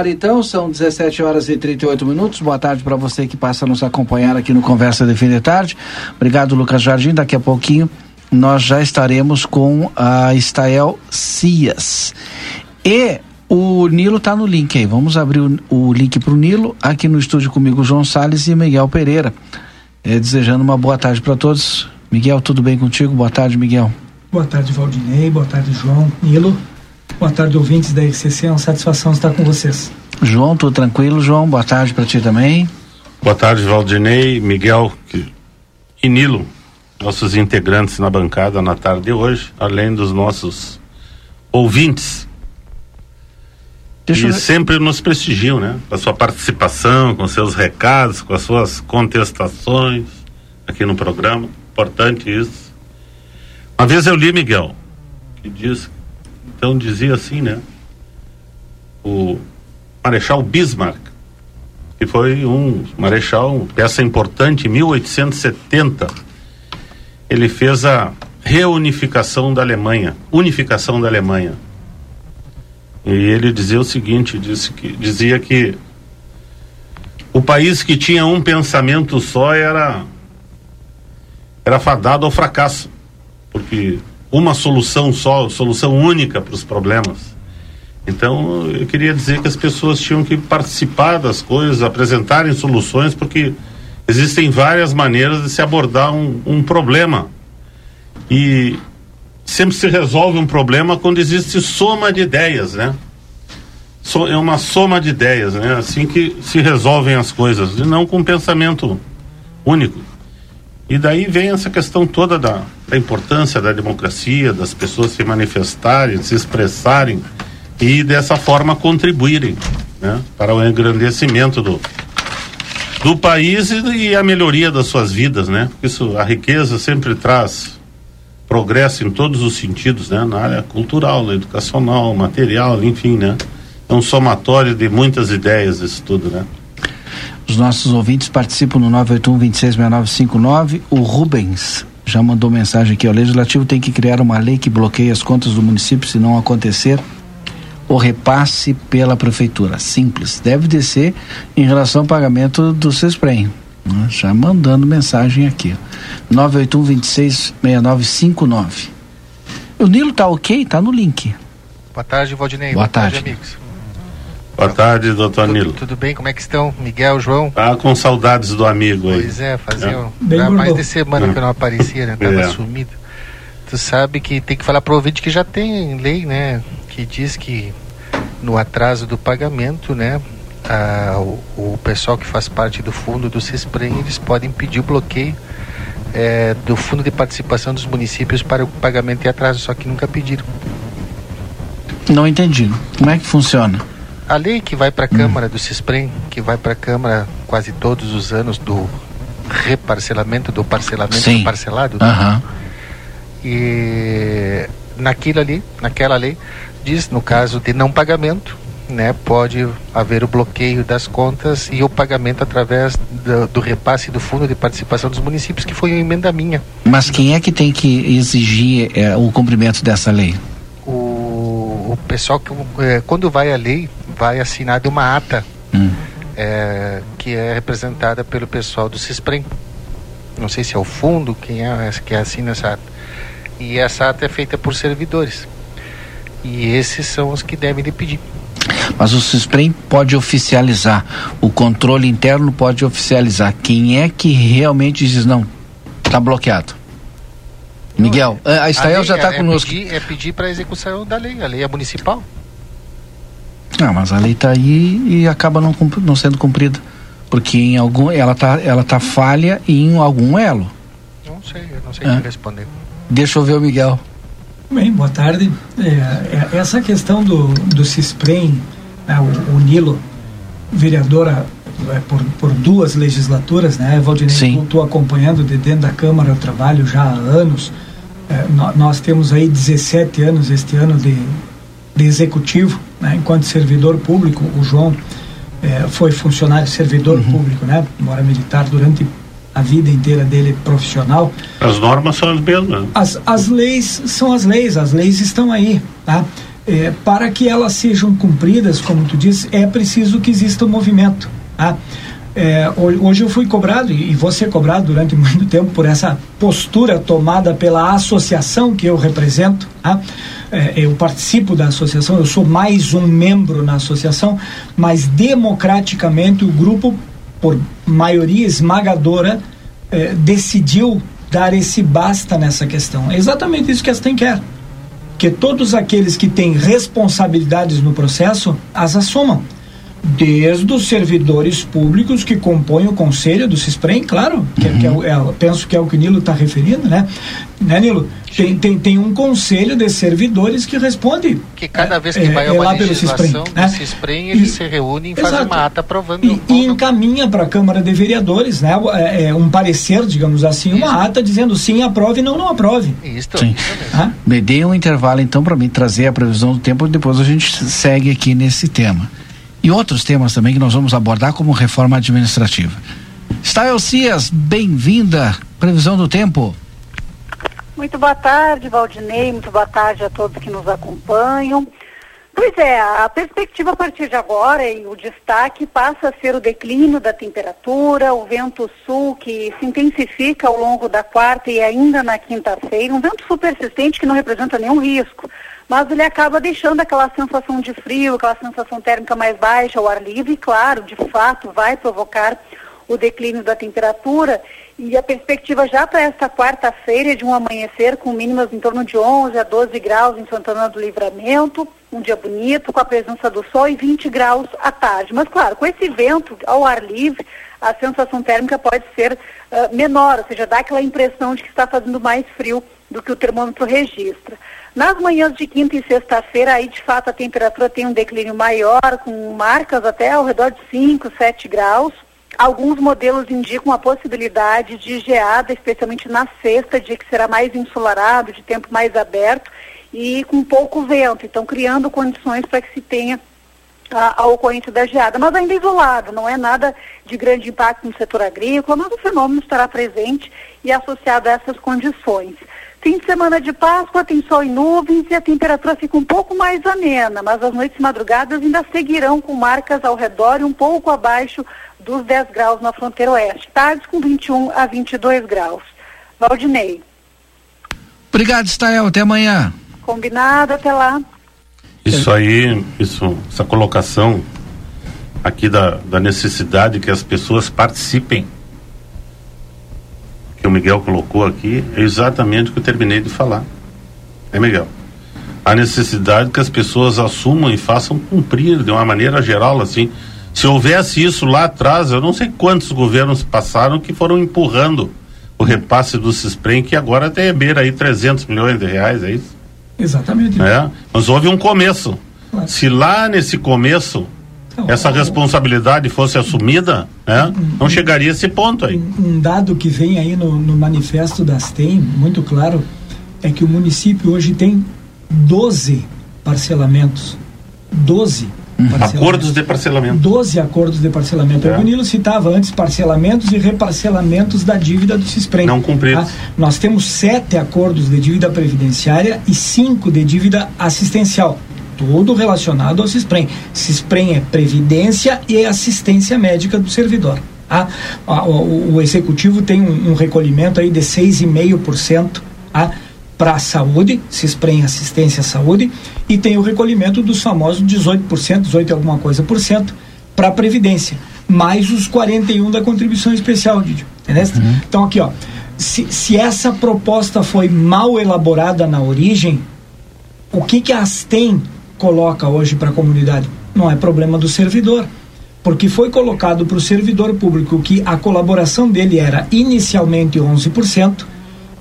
Ar então, são 17 horas e 38 minutos. Boa tarde para você que passa a nos acompanhar aqui no Conversa de Fim de Tarde. Obrigado, Lucas Jardim. Daqui a pouquinho nós já estaremos com a Estael Cias. E o Nilo está no link aí. Vamos abrir o, o link para o Nilo. Aqui no estúdio comigo, João Salles e Miguel Pereira. É, desejando uma boa tarde para todos. Miguel, tudo bem contigo? Boa tarde, Miguel. Boa tarde, Valdinei. Boa tarde, João. Nilo. Boa tarde, ouvintes da RCC. É uma satisfação estar com vocês. João, tudo tranquilo, João? Boa tarde para ti também. Boa tarde, Valdinei, Miguel e Nilo, nossos integrantes na bancada na tarde de hoje, além dos nossos ouvintes. Deixa e eu... sempre nos prestigiam, né? Com a sua participação, com seus recados, com as suas contestações aqui no programa. Importante isso. Uma vez eu li, Miguel, que diz então dizia assim, né? O Marechal Bismarck, que foi um marechal, peça importante, em 1870, ele fez a reunificação da Alemanha, unificação da Alemanha. E ele dizia o seguinte, disse que, dizia que o país que tinha um pensamento só era era fadado ao fracasso, porque uma solução só, solução única para os problemas. Então, eu queria dizer que as pessoas tinham que participar das coisas, apresentarem soluções, porque existem várias maneiras de se abordar um, um problema. E sempre se resolve um problema quando existe soma de ideias, né? So, é uma soma de ideias, né? Assim que se resolvem as coisas, e não com um pensamento único. E daí vem essa questão toda da, da importância da democracia, das pessoas se manifestarem, se expressarem e dessa forma contribuírem né, para o engrandecimento do, do país e, e, a melhoria das suas vidas, né? Isso, a riqueza sempre traz progresso em todos os sentidos, né? Na área cultural, na educacional, material, enfim, né? É um somatório de muitas ideias isso tudo, né? Os nossos ouvintes participam no 981-266959. O Rubens já mandou mensagem aqui: o Legislativo tem que criar uma lei que bloqueie as contas do município se não acontecer o repasse pela prefeitura. Simples. Deve descer em relação ao pagamento do CESPREM. Né? Já mandando mensagem aqui. 981-266959. O Nilo tá ok? Tá no link. Boa tarde, Valdinei. Boa, Boa tarde. tarde, amigos. Boa tarde, doutor tudo, Nilo. Tudo bem? Como é que estão? Miguel, João? Tá com saudades do amigo aí. Pois é, fazia é. mais de semana é. que eu não aparecia, né? Tava é. sumido. Tu sabe que tem que falar pro ouvinte que já tem lei, né? Que diz que no atraso do pagamento, né? A, o, o, pessoal que faz parte do fundo do CISPREM, eles podem pedir o bloqueio é, do fundo de participação dos municípios para o pagamento de atraso, só que nunca pediram. Não entendi. Como é que funciona? A lei que vai para a Câmara hum. do CISPREM, que vai para a Câmara quase todos os anos do reparcelamento, do parcelamento Sim. parcelado. Aham. E naquilo ali, naquela lei, diz no caso de não pagamento, né, pode haver o bloqueio das contas e o pagamento através do, do repasse do fundo de participação dos municípios, que foi uma emenda minha. Mas quem é que tem que exigir é, o cumprimento dessa lei? Pessoal que é, quando vai a lei vai assinar de uma ata Hum. é, que é representada pelo pessoal do CISPREM. Não sei se é o fundo quem é que assina essa ata. E essa ata é feita por servidores. E esses são os que devem lhe pedir. Mas o CISPREM pode oficializar, o controle interno pode oficializar. Quem é que realmente diz não? Está bloqueado. Miguel, a a Estael já é- está é conosco. Pedir, é pedir para a execução da lei. A lei é municipal. Ah, mas a lei está aí e acaba não, não sendo cumprida. Porque em algum, ela está ela tá falha em algum elo. Não sei, eu não sei É. responder. Deixa eu ver o Miguel. Bem, boa tarde. É, é, essa questão do, do CISPREM, né, o, o Nilo, vereadora é, por, por duas legislaturas, né, Valdinei, Sim. estou acompanhando de dentro da Câmara o trabalho já há anos. É, nó- nós temos aí 17 anos este ano de, de executivo, né, enquanto servidor público, o João é, foi funcionário servidor público, né, embora militar durante a vida inteira dele profissional. As normas são as mesmas. As, as leis são as leis, as leis estão aí, tá? É, para que elas sejam cumpridas, como tu disse, é preciso que exista um movimento, tá? É, ho- hoje eu fui cobrado, e vou ser cobrado durante muito tempo por essa postura tomada pela associação que eu represento, tá? É, eu participo da associação, eu sou mais um membro na associação, mas democraticamente o grupo, por maioria esmagadora, eh, decidiu dar esse basta nessa questão. É exatamente isso que a STEM quer. Que todos aqueles que têm responsabilidades no processo as assumam. Desde os servidores públicos que compõem o conselho do CISPREM, claro, que, é- que é, é, penso que é o que o Nilo está referindo, né? Né, Nilo? Tem, tem, tem um conselho de servidores que responde. Que cada vez que é, vai é uma lá pelo legislação CISPREM, do né? CISPREM, eles E- se reúnem e fazem Exato. uma ata aprovando E, e encaminha para a Câmara de Vereadores, né? É, é, um parecer, digamos assim, uma ata dizendo sim, aprove, não, não aprove. Isso, Sim. isso mesmo. Me dê um intervalo então para mim trazer a previsão do tempo e depois a gente segue aqui nesse tema. E outros temas também que nós vamos abordar como reforma administrativa. Stael Cias, bem-vinda. Previsão do tempo. Muito boa tarde, Valdinei. Muito boa tarde a todos que nos acompanham. Pois é, a perspectiva a partir de agora e o destaque passa a ser o declínio da temperatura, o vento sul que se intensifica ao longo da quarta e ainda na quinta-feira, um vento sul persistente que não representa nenhum risco, mas ele acaba deixando aquela sensação de frio, aquela sensação térmica mais baixa ao ar livre e, claro, de fato vai provocar o declínio da temperatura e a perspectiva já para esta quarta-feira é de um amanhecer com mínimas em torno de 11 a 12 graus em Santana do Livramento, um dia bonito com a presença do sol e 20 graus à tarde. Mas claro, com esse vento ao ar livre, a sensação térmica pode ser ah, menor, ou seja, dá aquela impressão de que está fazendo mais frio do que o termômetro registra. Nas manhãs de quinta e sexta-feira, aí de fato a temperatura tem um declínio maior, com marcas até ao redor de 5, 7 graus. Alguns modelos indicam a possibilidade de geada, especialmente na sexta, dia que será mais ensolarado, de tempo mais aberto e com pouco vento, então criando condições para que se tenha a, a ocorrência da geada, mas ainda isolado, não é nada de grande impacto no setor agrícola, mas o fenômeno estará presente e associado a essas condições. Fim de semana de Páscoa tem sol e nuvens e a temperatura fica um pouco mais amena, mas as noites e madrugadas ainda seguirão com marcas ao redor e um pouco abaixo dos 10 graus na fronteira oeste. Tardes com 21 a 22 graus. Valdinei, Obrigado, Stael. Até amanhã. combinado, até lá. Isso aí, isso, essa colocação aqui da, da necessidade que as pessoas participem, que o Miguel colocou aqui, é exatamente o que eu terminei de falar. É, Miguel? A necessidade que as pessoas assumam e façam cumprir de uma maneira geral, assim. Se houvesse isso lá atrás, eu não sei quantos governos passaram que foram empurrando o repasse do CISPREM, que agora tem beira aí 300 milhões de reais, é isso? Exatamente. É, mas houve um começo. Claro. Se lá nesse começo essa responsabilidade fosse assumida, né, não chegaria a esse ponto aí. Um, um dado que vem aí no, no manifesto das TEM, muito claro, é que o município hoje tem 12 parcelamentos. 12 Acordos de parcelamento. 12 acordos de parcelamento. É. O Nilo citava antes parcelamentos e reparcelamentos da dívida do CISPREM. Não cumpridos. Tá? Nós temos sete acordos de dívida previdenciária e cinco de dívida assistencial. Tudo relacionado ao CISPREM. CISPREM é previdência e assistência médica do servidor. Tá? O, o, executivo tem um, um recolhimento aí de 6,5%. Tá? para a saúde, se espreme assistência à saúde, e tem o recolhimento dos famosos 18%, 18 alguma coisa por cento, para a Previdência, mais os 41 da contribuição especial, Didio. Uhum. Então aqui, ó, se, se essa proposta foi mal elaborada na origem, o que que a Astem coloca hoje para a comunidade? Não é problema do servidor porque foi colocado para o servidor público que a colaboração dele era inicialmente 11%,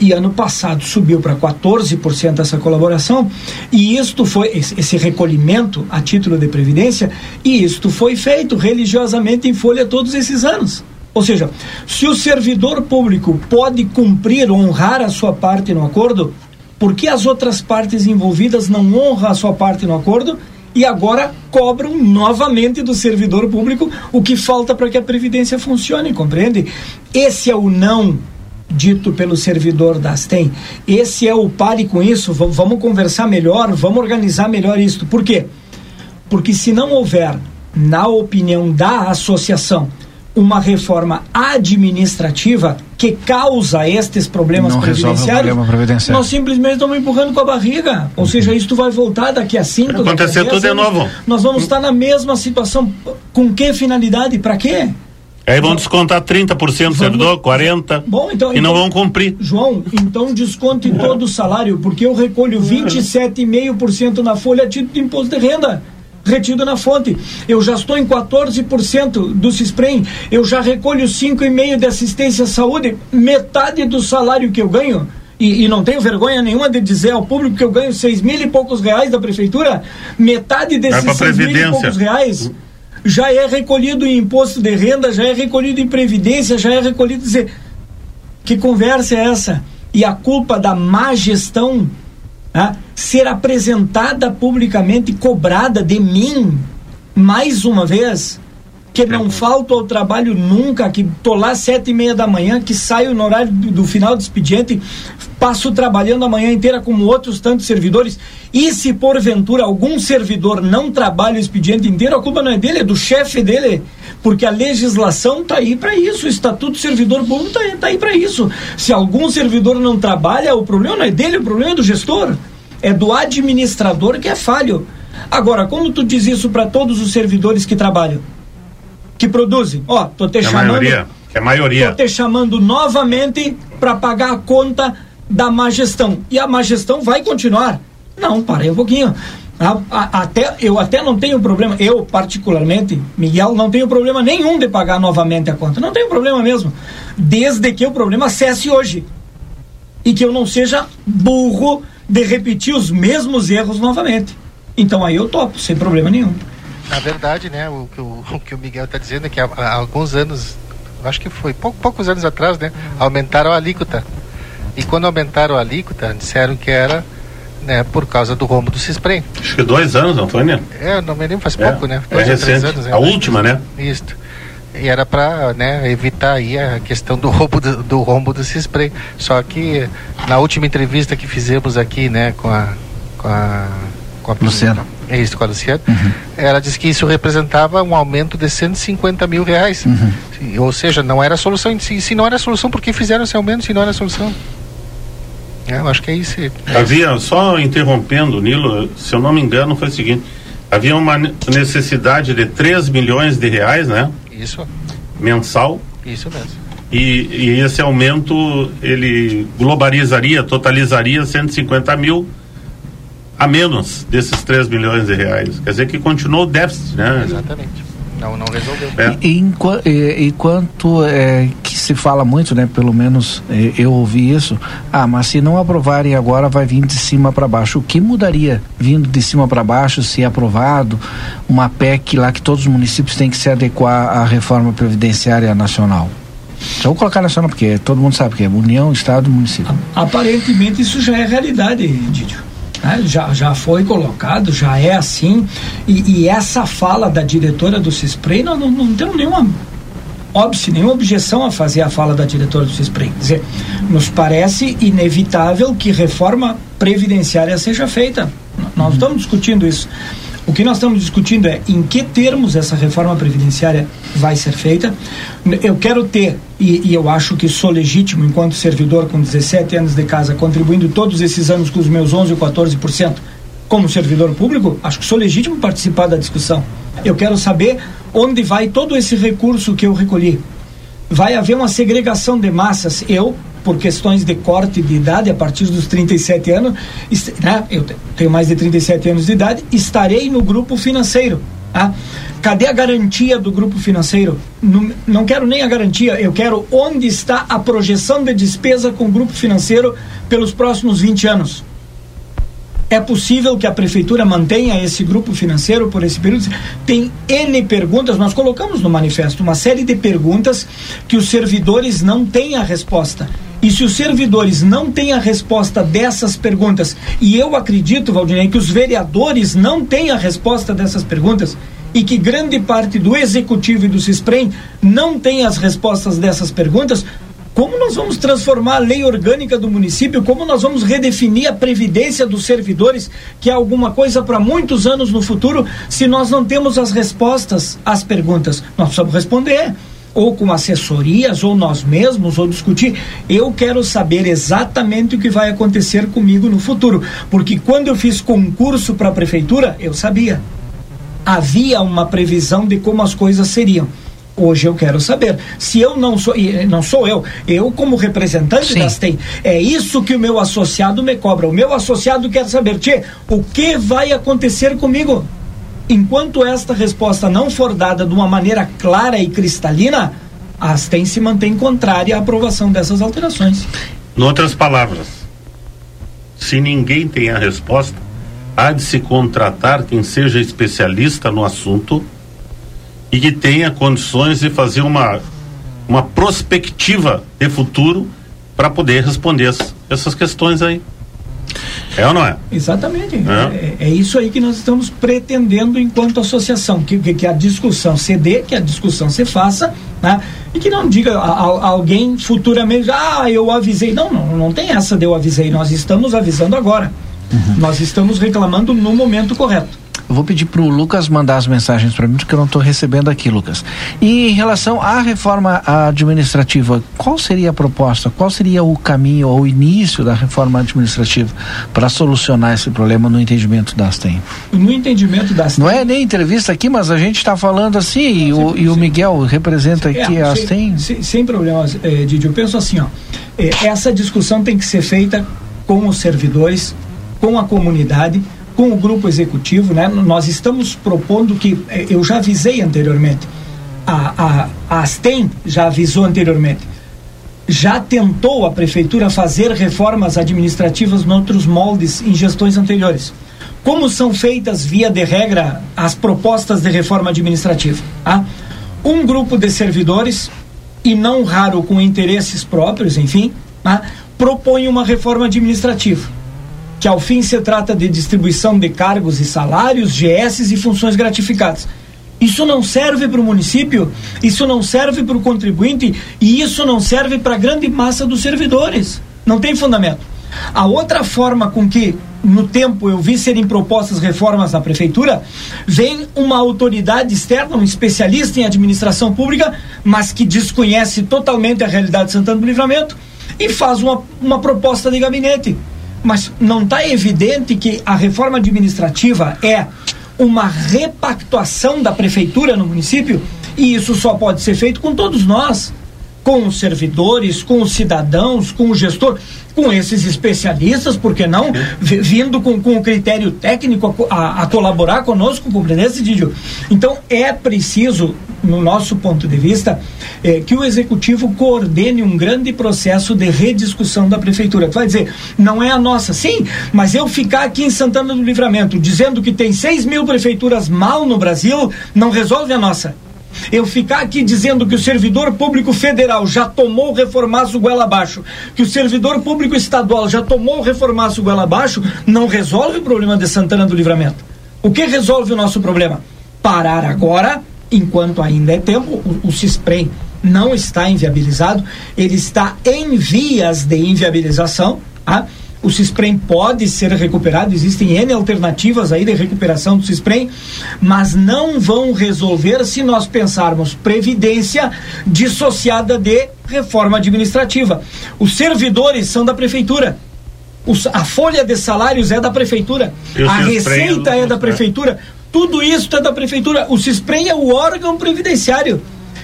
e ano passado subiu para 14% essa colaboração, e isto foi, esse recolhimento a título de previdência, e isto foi feito religiosamente em folha todos esses anos. Ou seja, se o servidor público pode cumprir, honrar a sua parte no acordo, por que as outras partes envolvidas não honram a sua parte no acordo e agora cobram novamente do servidor público o que falta para que a Previdência funcione, compreende? Esse é o não dito pelo servidor da Astem. Esse é o pare com isso, vamos conversar melhor, vamos organizar melhor isso. Por quê? Porque se não houver, na opinião da associação, uma reforma administrativa que causa estes problemas não previdenciários, problema nós simplesmente estamos empurrando com a barriga. Ou uhum. seja, isso vai voltar daqui a cinco, acontecer tudo de novo. Nós vamos estar na mesma situação. Com que finalidade? Para quê? Aí vão descontar 30% do servidor, 40%. Bom, então, e não então, vão cumprir. João, então desconte todo o salário, porque eu recolho 27,5% na folha a título de imposto de renda retido na fonte. Eu já estou em 14% do CISPREM, eu já recolho 5,5% de assistência à saúde, metade do salário que eu ganho. E, e, não tenho vergonha nenhuma de dizer ao público que eu ganho seis mil e poucos reais da prefeitura, metade desses seis mil e poucos reais já é recolhido em imposto de renda, já é recolhido em previdência, já é recolhido. Dizer, que conversa é essa? E a culpa da má gestão ser apresentada publicamente, cobrada de mim, mais uma vez, que não falto ao trabalho nunca, que tô lá sete e meia da manhã, que saio no horário do, do final do expediente, passo trabalhando a manhã inteira como outros tantos servidores. E se porventura algum servidor não trabalha o expediente inteiro, a culpa não é dele, é do chefe dele. Porque a legislação está aí para isso, o Estatuto do Servidor Público está aí, tá aí para isso. Se algum servidor não trabalha, o problema não é dele, o problema é do gestor. É do administrador que é falho. Agora, como tu diz isso para todos os servidores que trabalham? Que produzem? Ó, tô te que chamando. A maioria, que a maioria. Tô te chamando novamente para pagar a conta da má gestão. E a má gestão vai continuar. Não, parei um pouquinho. até, eu até não tenho problema, eu particularmente, Miguel, não tenho problema nenhum de pagar novamente a conta. Não tenho problema mesmo. Desde que o problema cesse hoje. E que eu não seja burro de repetir os mesmos erros novamente. Então aí eu topo, sem problema nenhum. Na verdade, né, o que o, o, que o Miguel está dizendo é que há, há, alguns anos, acho que foi pou, poucos anos atrás, né, aumentaram a alíquota e quando aumentaram a alíquota, disseram que era né, por causa do rombo do Cisprem. Acho que dois anos, Antônio? É, não me lembro, faz pouco, é, né? Dois é recente. Anos, a última, né? Isso. E era para né, evitar aí a questão do roubo do, do rombo do Cisprem. Só que na última entrevista que fizemos aqui, né, com a com a, com a Luciana. É isso, com a Luciana. Uhum. Ela disse que isso representava um aumento de 150 mil reais. Uhum. Ou seja, não era solução. Se, se não era solução, por que fizeram esse aumento se não era solução? É, eu acho que é isso. Havia, só interrompendo, Nilo, se eu não me engano, foi o seguinte: havia uma necessidade de 3 milhões de reais, né? Isso. Mensal. Isso mesmo. E, e esse aumento ele globalizaria, totalizaria 150 mil a menos desses 3 milhões de reais. Quer dizer que continuou o déficit, né? Exatamente. Não, não resolveu. É. E, e, enquanto é, que se fala muito, né? Pelo menos é, eu ouvi isso. Ah, mas se não aprovarem agora, vai vir de cima para baixo. O que mudaria vindo de cima para baixo, se aprovado, uma PEC lá que todos os municípios têm que se adequar à reforma previdenciária nacional? Então, vou colocar nacional, porque todo mundo sabe que é União, Estado, Município. Aparentemente isso já é realidade, Didio. Né? Já, já foi colocado, já é assim. E, e essa fala da diretora do CISPREI, nós não, não temos nenhuma óbice, nenhuma objeção a fazer a fala da diretora do CISPREI. Quer dizer, nos parece inevitável que reforma previdenciária seja feita. Nós estamos discutindo isso. O que nós estamos discutindo é em que termos essa reforma previdenciária vai ser feita. Eu quero ter, e, e, eu acho que sou legítimo enquanto servidor com 17 anos de casa, contribuindo todos esses anos com os meus 11 ou 14% como servidor público, acho que sou legítimo participar da discussão. Eu quero saber onde vai todo esse recurso que eu recolhi. Vai haver uma segregação de massas. Eu, por questões de corte de idade a partir dos 37 anos, né, eu tenho mais de 37 anos de idade, estarei no grupo financeiro. Tá? Cadê a garantia do grupo financeiro? Não, não quero nem a garantia, eu quero onde está a projeção de despesa com o grupo financeiro pelos próximos 20 anos. É possível que a prefeitura mantenha esse grupo financeiro por esse período? Tem N perguntas, nós colocamos no manifesto uma série de perguntas que os servidores não têm a resposta. E se os servidores não têm a resposta dessas perguntas, e eu acredito, Valdinei, que os vereadores não têm a resposta dessas perguntas, e que grande parte do executivo e do CISPREM não tem as respostas dessas perguntas, como nós vamos transformar a lei orgânica do município? Como nós vamos redefinir a previdência dos servidores, que é alguma coisa para muitos anos no futuro, se nós não temos as respostas às perguntas? Nós precisamos responder ou com assessorias, ou nós mesmos, ou discutir. Eu quero saber exatamente o que vai acontecer comigo no futuro. Porque quando eu fiz concurso para a prefeitura, eu sabia. Havia uma previsão de como as coisas seriam. Hoje eu quero saber. Se eu não sou, não sou eu, eu como representante Sim. das TEM, é isso que o meu associado me cobra. O meu associado quer saber, Tchê, o que vai acontecer comigo? Enquanto esta resposta não for dada de uma maneira clara e cristalina, a TEM se mantém contrária à aprovação dessas alterações. Em outras palavras, se ninguém tem a resposta, há de se contratar quem seja especialista no assunto e que tenha condições de fazer uma, uma prospectiva de futuro para poder responder essas questões aí. É ou não é? Exatamente. É. é. É, isso aí que nós estamos pretendendo enquanto associação, que, que, que a discussão se dê, que a discussão se faça, né? e que não diga a, a, alguém futuramente, ah, eu avisei. Não, não, não tem essa de eu avisei, nós estamos avisando agora. Uhum. Nós estamos reclamando no momento correto. Eu vou pedir para o Lucas mandar as mensagens para mim, porque eu não estou recebendo aqui, Lucas. E em relação à reforma administrativa, qual seria a proposta? Qual seria o caminho ou o início da reforma administrativa para solucionar esse problema no entendimento da Astem? No entendimento da Astem. Não é nem entrevista aqui, mas a gente está falando assim, e, o, e o Miguel representa aqui é, a Astem. Sem, sem problemas, é, Didi. Eu penso assim, ó, é, essa discussão tem que ser feita com os servidores, com a comunidade com o grupo executivo, né, nós estamos propondo que, eh, eu já avisei anteriormente, a, a, a Astem já avisou anteriormente, já tentou a prefeitura fazer reformas administrativas em outros moldes em gestões anteriores. Como são feitas, via de regra, as propostas de reforma administrativa? Tá? Um grupo de servidores, e não raro com interesses próprios, enfim, tá? propõe uma reforma administrativa que ao fim se trata de distribuição de cargos e salários, GS e funções gratificadas. Isso não serve para o município, isso não serve para o contribuinte e isso não serve para a grande massa dos servidores. Não tem fundamento. A outra forma com que, no tempo, eu vi serem propostas reformas na prefeitura, vem uma autoridade externa, um especialista em administração pública, mas que desconhece totalmente a realidade de Santana do Livramento e faz uma, uma proposta de gabinete mas não está evidente que a reforma administrativa é uma repactuação da prefeitura no município? E isso só pode ser feito com todos nós. Com os servidores, com os cidadãos, com o gestor, com esses especialistas, porque não, vindo com, com critério técnico a, a, a colaborar conosco, compreendesse, Didio? Então, é preciso, no nosso ponto de vista, é, que o executivo coordene um grande processo de rediscussão da prefeitura. Tu vai dizer, não é a nossa. Sim, mas eu ficar aqui em Santana do Livramento dizendo que tem 6 mil prefeituras mal no Brasil, não resolve a nossa eu ficar aqui dizendo que o servidor público federal já tomou o reformaço goela abaixo, que o servidor público estadual já tomou o reformaço goela abaixo, não resolve o problema de Santana do Livramento. O que resolve o nosso problema? Parar agora, enquanto ainda é tempo, o, o CISPREM não está inviabilizado, ele está em vias de inviabilização, tá? O CISPREM pode ser recuperado, existem N alternativas aí de recuperação do CISPREM, mas não vão resolver se nós pensarmos previdência dissociada de reforma administrativa. Os servidores são da prefeitura. Os, a folha de salários é da prefeitura. A receita é da prefeitura. Tudo isso é da prefeitura. O CISPREM é o órgão previdenciário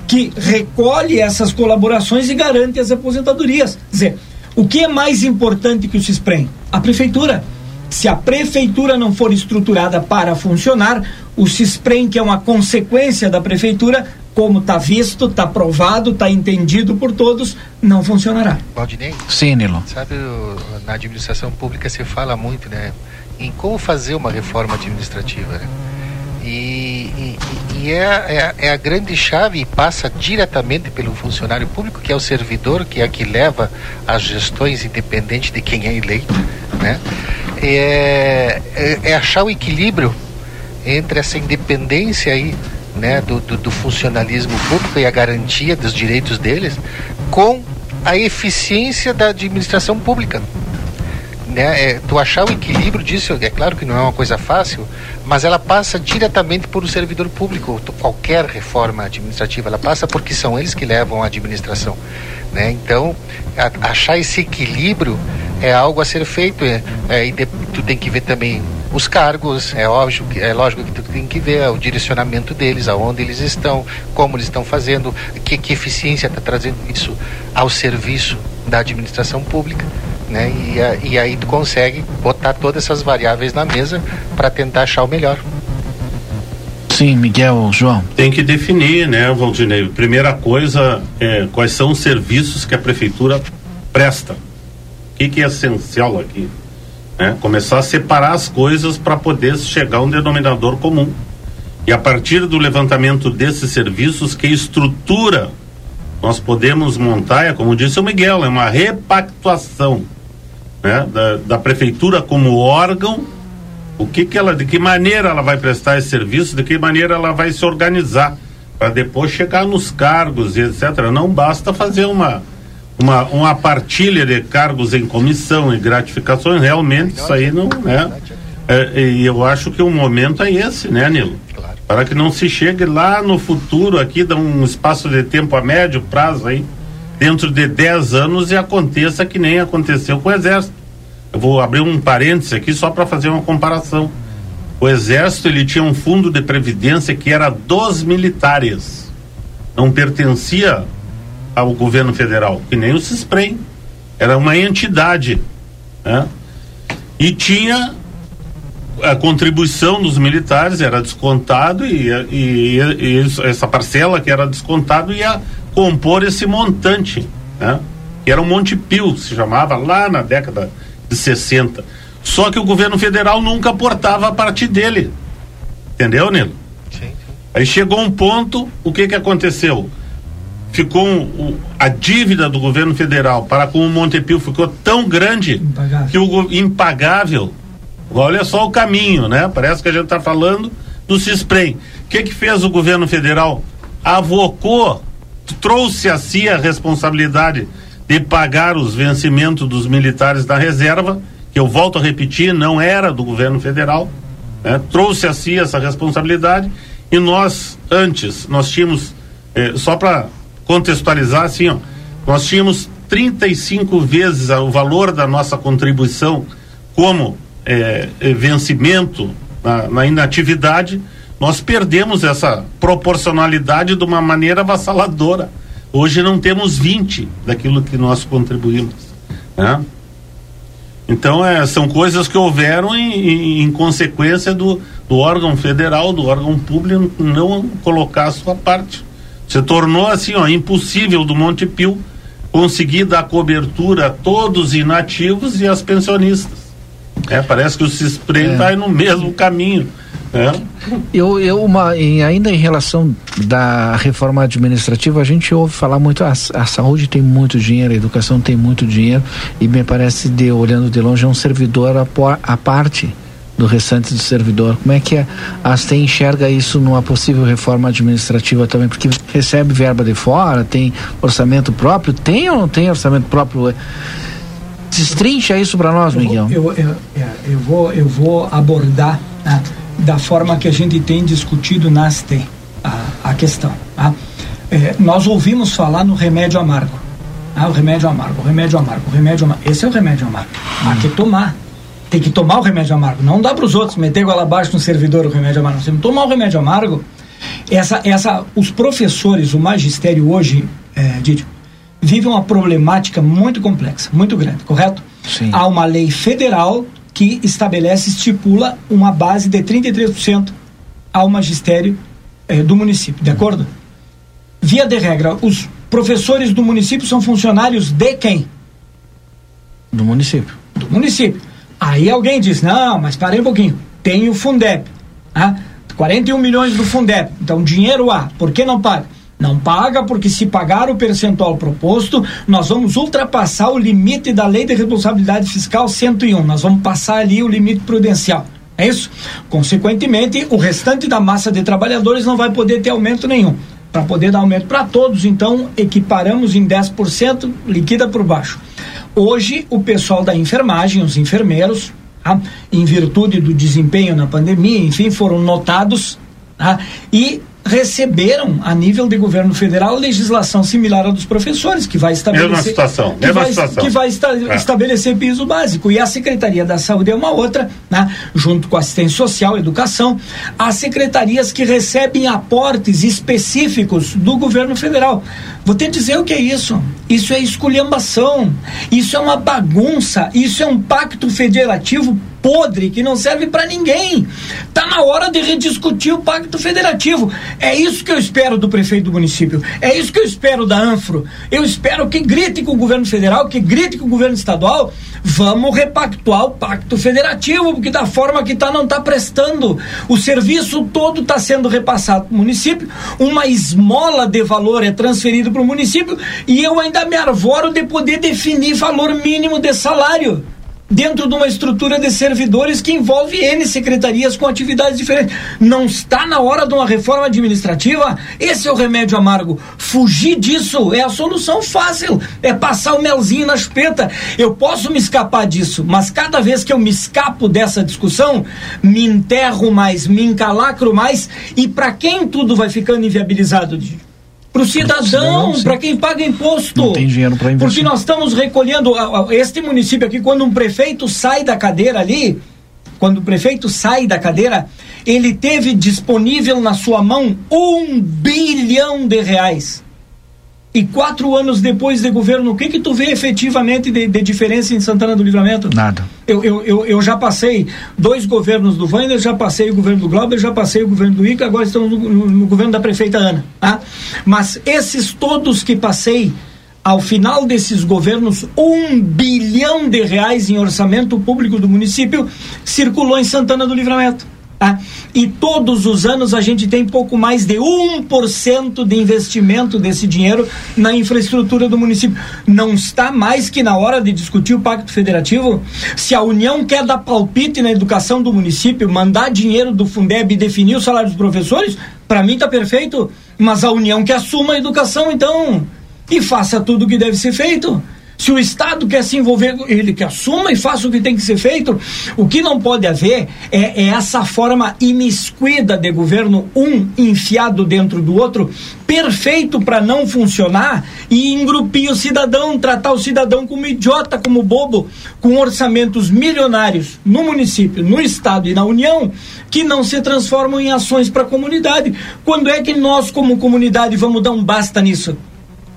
que recolhe essas colaborações e garante as aposentadorias. Quer dizer, o que é mais importante que o CISPREM? A prefeitura. Se a prefeitura não for estruturada para funcionar, o CISPREM, que é uma consequência da prefeitura, como está visto, está provado, está entendido por todos, não funcionará. Valdinei? Sim, Nilo. Sabe, na administração pública se fala muito, né, em como fazer uma reforma administrativa, né? E, é, é, é, a grande chave e passa diretamente pelo funcionário público, que é o servidor, que é que leva as gestões, independente de quem é eleito. Né? É, é, é achar o equilíbrio entre essa independência aí, né, do, do, do funcionalismo público e a garantia dos direitos deles com a eficiência da administração pública né, é, tu achar o equilíbrio disso, é claro que não é uma coisa fácil, mas ela passa diretamente por o servidor público, qualquer reforma administrativa, ela passa porque são eles que levam a administração, né? Então, a, achar esse equilíbrio é algo a ser feito, é, é, tu tem que ver também os cargos, é óbvio, é lógico que tu tem que ver o direcionamento deles, aonde eles estão, como eles estão fazendo, que, que eficiência está trazendo isso ao serviço da administração pública né? E, e aí tu consegue botar todas essas variáveis na mesa para tentar achar o melhor. Sim, Miguel, João. Tem que definir, né, Valdinei? Primeira coisa, é, quais são os serviços que a prefeitura presta? O que, que é essencial aqui? Né? Começar a separar as coisas para poder chegar a um denominador comum. E a partir do levantamento desses serviços, que estrutura nós podemos montar, é como disse o Miguel, é uma repactuação né, da, da prefeitura como órgão, o que, que ela, de que maneira ela vai prestar esse serviço, de que maneira ela vai se organizar para depois chegar nos cargos e etc. Não basta fazer uma uma, uma partilha de cargos em comissão e gratificações, realmente isso aí não é. é e eu acho que o momento é esse, né, Nilo? Para que não se chegue lá no futuro aqui, dá um espaço de tempo a médio prazo aí, dentro de 10 anos e aconteça que nem aconteceu com o Exército. Eu vou abrir um parênteses aqui só para fazer uma comparação. O Exército ele tinha um fundo de previdência que era dos militares, não pertencia ao governo federal, que nem o CISPREM, era uma entidade, né? E tinha a contribuição dos militares era descontado e, e, e, essa parcela que era descontado ia compor esse montante, né? Que era o Monte Pio, se chamava lá na década de 60. Só que o governo federal nunca aportava a partir dele. Entendeu, Nilo? Sim, sim. Aí chegou um ponto, o que que aconteceu? Ficou um, o, a dívida do governo federal para com o Montepio ficou tão grande impagável. que o impagável. Olha só o caminho, né? Parece que a gente está falando do Cisprem. O que que fez o governo federal? Avocou trouxe a si a responsabilidade de pagar os vencimentos dos militares da reserva, que eu volto a repetir, não era do governo federal, né? trouxe a si essa responsabilidade e nós, antes, nós tínhamos, eh, só para contextualizar assim, ó, nós tínhamos 35 vezes o valor da nossa contribuição como eh, eh, vencimento na, na inatividade nós perdemos essa proporcionalidade de uma maneira avassaladora. Hoje não temos 20 daquilo que nós contribuímos. Né? Então, é, são coisas que houveram em, em, em consequência do, do órgão federal, do órgão público, não colocar a sua parte. Se tornou assim, ó, impossível do Monte Pio conseguir dar cobertura a todos os inativos e as pensionistas. É, parece que o CISPREM é. vai no mesmo caminho. É. Eu, eu uma, em, ainda em relação da reforma administrativa, a gente ouve falar muito, a, a, saúde tem muito dinheiro, a educação tem muito dinheiro, e me parece, de, olhando de longe, é um servidor a, a parte do restante do servidor. Como é que a ASTEM enxerga isso numa possível reforma administrativa também? Porque recebe verba de fora, tem orçamento próprio, tem ou não tem orçamento próprio? Destrincha isso para nós, Miguel. Eu, eu, eu, é, eu, vou, eu vou abordar né, da forma que a gente tem discutido na ASTEM a, a questão. Tá? É, nós ouvimos falar no remédio amargo. Ah, o remédio amargo, o remédio amargo, o remédio amargo. Esse é o remédio amargo. Hum. Há que tomar tem que tomar o remédio amargo. Não dá para os outros meter igual abaixo no servidor o remédio amargo. Se não tomar o remédio amargo, essa, essa, os professores, o magistério hoje, é, Didio, vive uma problemática muito complexa, muito grande, correto? Sim. Há uma lei federal que estabelece, estipula uma base de 33% ao magistério é, do município, de acordo? Via de regra, os professores do município são funcionários de quem? Do município. Do município. Aí alguém diz, não, mas parei um pouquinho, tem o Fundeb, ah, 41 milhões do Fundeb, então dinheiro há, por que não paga? Não paga porque se pagar o percentual proposto, nós vamos ultrapassar o limite da Lei de Responsabilidade Fiscal 101, nós vamos passar ali o limite prudencial. É isso? Consequentemente, o restante da massa de trabalhadores não vai poder ter aumento nenhum. Para poder dar aumento para todos, então, equiparamos em 10%, liquida por baixo. Hoje, o pessoal da enfermagem, os enfermeiros, tá? em virtude do desempenho na pandemia, enfim, foram notados tá? e receberam, a nível de governo federal, legislação similar à dos professores, que vai estabelecer. Mesma situação, que vai, situação. Que vai esta, é. estabelecer piso básico. E a Secretaria da Saúde é uma outra, né? junto com a assistência social, educação, as secretarias que recebem aportes específicos do governo federal. Vou te dizer o que é isso. Isso é esculhambação. Isso é uma bagunça. Isso é um pacto federativo podre que não serve para ninguém. Tá na hora de rediscutir o pacto federativo. É isso que eu espero do prefeito do município. É isso que eu espero da Anfro. Eu espero que grite com o governo federal, que grite com o governo estadual. Vamos repactuar o pacto federativo, porque da forma que tá não está prestando. O serviço todo está sendo repassado para o município. Uma esmola de valor é transferido para o município e eu ainda me arvoro de poder definir valor mínimo de salário dentro de uma estrutura de servidores que envolve N secretarias com atividades diferentes. Não está na hora de uma reforma administrativa? Esse é o remédio amargo. Fugir disso é a solução fácil. É passar o melzinho na chupeta. Eu posso me escapar disso, mas cada vez que eu me escapo dessa discussão, me enterro mais, me encalacro mais e para quem tudo vai ficando inviabilizado? Para o cidadão, para quem paga imposto. Não tem dinheiro para investir. Porque nós estamos recolhendo este município aqui, quando um prefeito sai da cadeira ali, quando o prefeito sai da cadeira, ele teve disponível na sua mão um bilhão de reais. E quatro anos depois de governo, o que que tu vê efetivamente de, de diferença em Santana do Livramento? Nada. Eu, eu, eu, eu, já passei dois governos do Wander, já passei o governo do Glauber, já passei o governo do Ica, agora estamos no, no, no governo da prefeita Ana. Tá? Mas esses todos que passei, ao final desses governos, um bilhão de reais em orçamento público do município circulou em Santana do Livramento. Tá? E todos os anos a gente tem pouco mais de 1% de investimento desse dinheiro na infraestrutura do município. Não está mais que na hora de discutir o Pacto Federativo? Se a União quer dar palpite na educação do município, mandar dinheiro do Fundeb e definir o salário dos professores, para mim está perfeito. Mas a União que assuma a educação, então, e faça tudo o que deve ser feito. Se o Estado quer se envolver, ele que assuma e faça o que tem que ser feito. O que não pode haver é, é essa forma imiscuida de governo, um enfiado dentro do outro, perfeito para não funcionar e engrupir o cidadão, tratar o cidadão como idiota, como bobo, com orçamentos milionários no município, no Estado e na União, que não se transformam em ações para a comunidade. Quando é que nós, como comunidade, vamos dar um basta nisso?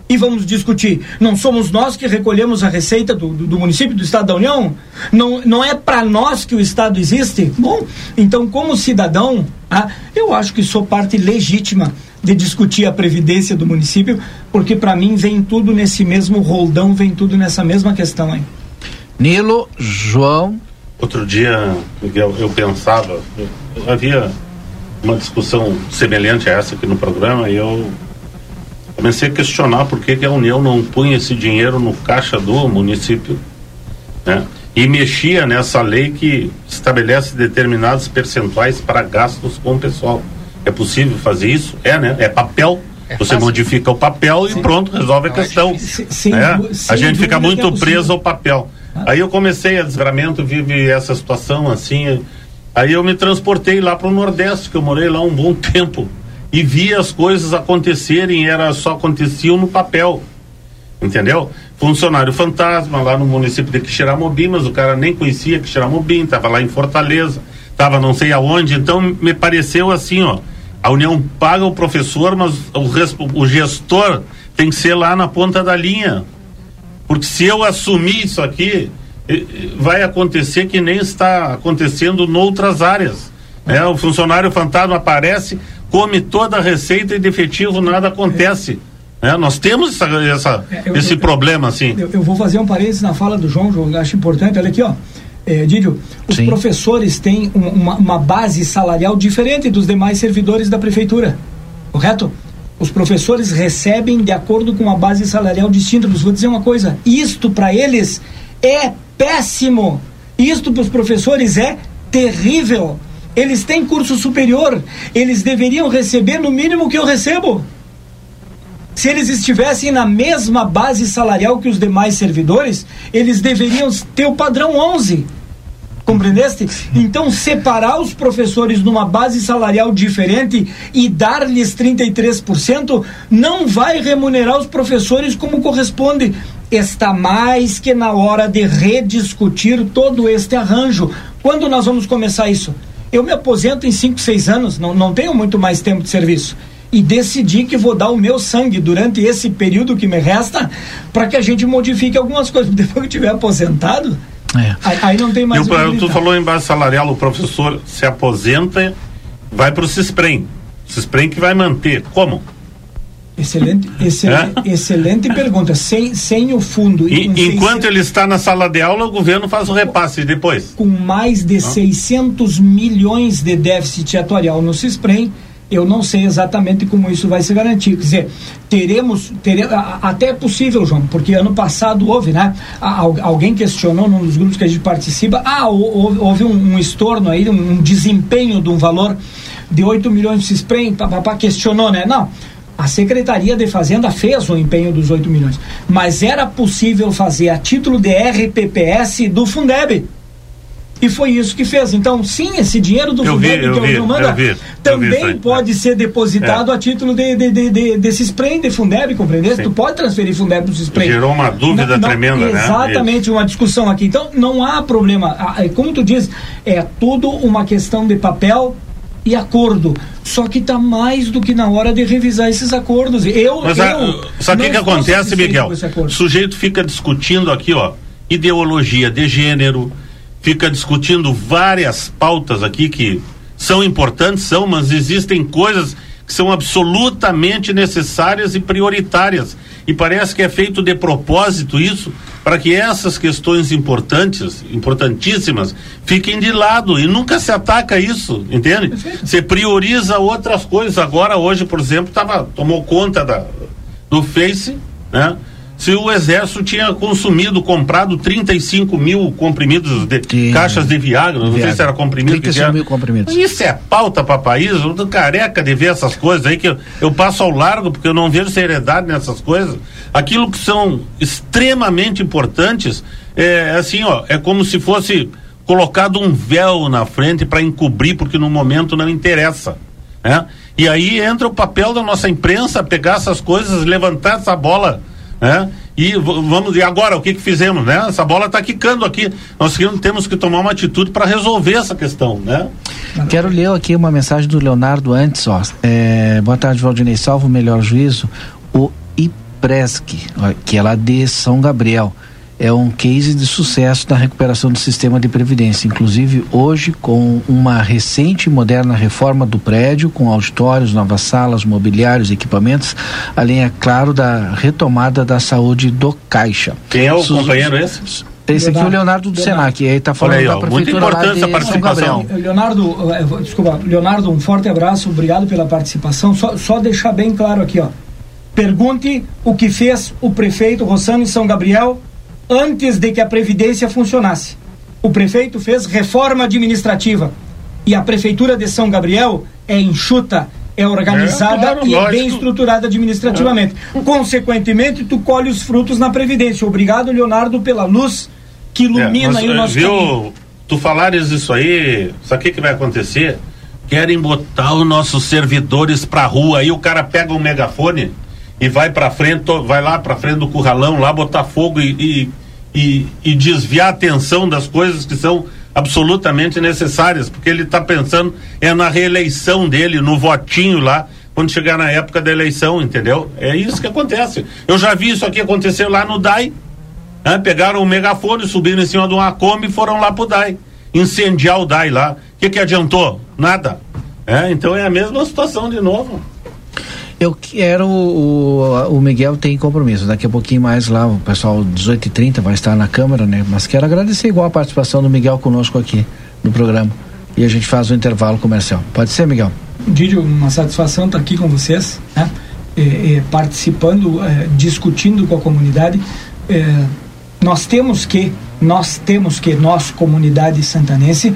E vamos discutir. Não somos nós que recolhemos a receita do, do, do município, do Estado da União? Não, não é para nós que o Estado existe? Bom, então, como cidadão, ah, eu acho que sou parte legítima de discutir a previdência do município, porque para mim vem tudo nesse mesmo roldão, vem tudo nessa mesma questão aí. Nilo, João. Outro dia, Miguel, eu pensava, eu, havia uma discussão semelhante a essa aqui no programa e eu comecei a questionar por que, que a União não punha esse dinheiro no caixa do município, né? E mexia nessa lei que estabelece determinados percentuais para gastos com o pessoal. É possível fazer isso? É, né? É papel. É Você fácil. modifica o papel sim. e pronto, resolve a questão. Sim, né? a gente fica muito é preso ao papel. Ah. Aí eu comecei a desgramento, vive essa situação assim. Aí eu me transportei lá para o Nordeste, que eu morei lá um bom tempo e via as coisas acontecerem, era só aconteciam no papel. Entendeu? Funcionário fantasma lá no município de Quixeramobim, mas o cara nem conhecia Quixeramobim, estava lá em Fortaleza, estava não sei aonde, então me pareceu assim, ó, a União paga o professor, mas o, o gestor tem que ser lá na ponta da linha. Porque se eu assumir isso aqui, vai acontecer que nem está acontecendo em outras áreas. Né? O funcionário fantasma aparece, come toda a receita e de efetivo nada acontece. É, nós temos essa, essa é, eu, esse eu, problema, assim. Eu, eu, vou fazer um parênteses na fala do João, João, acho importante. Olha aqui, ó. É, Dídio, os Sim. professores têm um, uma, uma base salarial diferente dos demais servidores da prefeitura, correto? Os professores recebem de acordo com uma base salarial distinta. Mas vou dizer uma coisa: isto para eles é péssimo. Isto para os professores é terrível. Eles têm curso superior, eles deveriam receber no mínimo que eu recebo. Se eles estivessem na mesma base salarial que os demais servidores, eles deveriam ter o padrão 11. Compreendeste? Então, separar os professores numa base salarial diferente e dar-lhes 33% não vai remunerar os professores como corresponde. Está mais que na hora de rediscutir todo este arranjo. Quando nós vamos começar isso? Eu me aposento em 5, 6 anos, não, não tenho muito mais tempo de serviço. E decidi que vou dar o meu sangue durante esse período que me resta para que a gente modifique algumas coisas. Depois que eu estiver aposentado, é. aí, aí, não tem mais. E o, tu falou em base salarial, o professor se aposenta, vai para o CISPREM. CISPREM que vai manter. Como? Excelente, excelente, é? excelente pergunta. Sem, sem o fundo. E, enquanto ele está na sala de aula, o governo faz o repasse depois. Com mais de ah. 600 milhões de déficit atuarial no CISPREM, eu não sei exatamente como isso vai se garantir. Quer dizer, teremos, teremos até é possível, João, porque ano passado houve, né? Alguém questionou num dos grupos que a gente participa, ah, houve um, um estorno aí, um, um desempenho de um valor de 8 milhões de CISPREM, papapá, questionou, né? Não a Secretaria de Fazenda fez o empenho dos 8 milhões, mas era possível fazer a título de RPPS do Fundeb. E foi isso que fez. Então, sim, esse dinheiro do eu Fundeb vi, que vi, manda vi, também pode ser depositado é. a título de, de, de, de, desses prêmios de Fundeb, compreendeu? Tu pode transferir Fundeb para esses prêmios. Gerou uma dúvida não, tremenda, exatamente, né? Exatamente, uma discussão aqui. Então, não há problema. Como tu diz, é tudo uma questão de papel e acordo. Só que está mais do que na hora de revisar esses acordos. Eu, Mas eu sabe o que, que acontece, Miguel? O sujeito fica discutindo aqui, ó, ideologia de gênero, fica discutindo várias pautas aqui que são importantes, são, mas existem coisas que são absolutamente necessárias e prioritárias. E parece que é feito de propósito isso, para que essas questões importantes, importantíssimas, fiquem de lado. E nunca se ataca isso, entende? Você prioriza outras coisas. Agora, hoje, por exemplo, tava, tomou conta da, do Face, né? Se o exército tinha consumido, comprado 35 mil comprimidos de de, caixas de Viagra, não Viagra. sei se era comprimido. 35 mil comprimidos. Isso é pauta para país, eu tô careca de ver essas coisas aí que eu, eu passo ao largo porque eu não vejo seriedade nessas coisas. Aquilo que são extremamente importantes é assim, ó, é como se fosse colocado um véu na frente para encobrir porque no momento não interessa, né? E aí entra o papel da nossa imprensa pegar essas coisas, levantar essa bola né? E vamos e agora o que que fizemos, né? Essa bola está quicando aqui. Nós temos que tomar uma atitude para resolver essa questão, né? Quero ler aqui uma mensagem do Leonardo antes, ó. É, boa tarde, Valdinei. Salvo o melhor juízo. O Presque, que é lá de São Gabriel é um case de sucesso na recuperação do sistema de previdência. Inclusive, hoje, com uma recente e moderna reforma do prédio, com auditórios, novas salas, mobiliários, equipamentos, além, é claro, da retomada da saúde do Caixa. Quem é o Sus... companheiro esse? Esse aqui é o Leonardo do Leonardo. Senac, aí está falando aí, da prefeitura muito importante a participação. Leonardo, eh, desculpa, Leonardo, um forte abraço, obrigado pela participação. Só, só deixar bem claro aqui, ó. Pergunte o que fez o prefeito Rossano em São Gabriel antes de que a Previdência funcionasse. O prefeito fez reforma administrativa e a Prefeitura de São Gabriel é enxuta, é organizada é, claro, e lógico. é bem estruturada administrativamente. É. Consequentemente, tu colhe os frutos na Previdência. Obrigado, Leonardo, pela luz que ilumina é, mas, o nosso viu, caminho. Tu falares isso aí, sabe o que, que vai acontecer? Querem botar os nossos servidores pra rua, aí o cara pega um megafone e vai para frente, vai lá para frente do curralão, lá botar fogo e, e, e, e, desviar a atenção das coisas que são absolutamente necessárias, porque ele está pensando é na reeleição dele, no votinho lá, quando chegar na época da eleição, entendeu? É isso que acontece. Eu já vi isso aqui acontecer lá no DAI. Né? Pegaram um megafone, subiram em cima de uma Kombi e foram lá pro DAI. Incendiar o DAI lá. O que, que adiantou? Nada. É, então é a mesma situação de novo. Eu quero. O, o Miguel tem compromisso. Daqui a pouquinho mais lá, o pessoal 18h30 vai estar na Câmara, né? Mas quero agradecer igual a participação do Miguel conosco aqui no programa. E a gente faz o um intervalo comercial. Pode ser, Miguel? Didio, uma satisfação estar aqui com vocês, né? É, é, participando, é, discutindo com a comunidade. É, nós temos que, nós temos que, nós, comunidade santanense,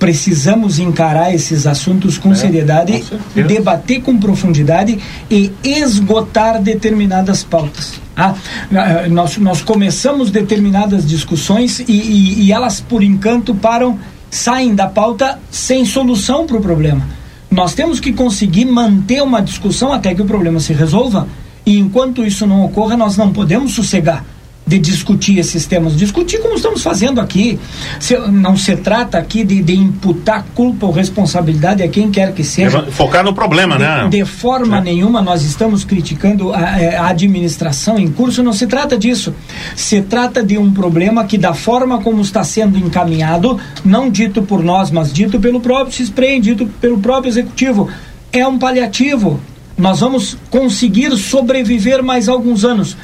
precisamos encarar esses assuntos com é, seriedade, com debater com profundidade e esgotar determinadas pautas. Ah, ah, nós, nós começamos determinadas discussões e, e, e elas, por encanto, param, saem da pauta sem solução para o problema. Nós temos que conseguir manter uma discussão até que o problema se resolva. E enquanto isso não ocorra, nós não podemos sossegar de discutir esses temas. Discutir como estamos fazendo aqui. Se, não se trata aqui de, de, imputar culpa ou responsabilidade a quem quer que seja. Focar no problema, de, né? De forma nenhuma nós estamos criticando a, é, a, administração em curso, não se trata disso. Se trata de um problema que, da forma como está sendo encaminhado, não dito por nós, mas dito pelo próprio CISPREM, dito pelo próprio executivo, é um paliativo. Nós vamos conseguir sobreviver mais alguns anos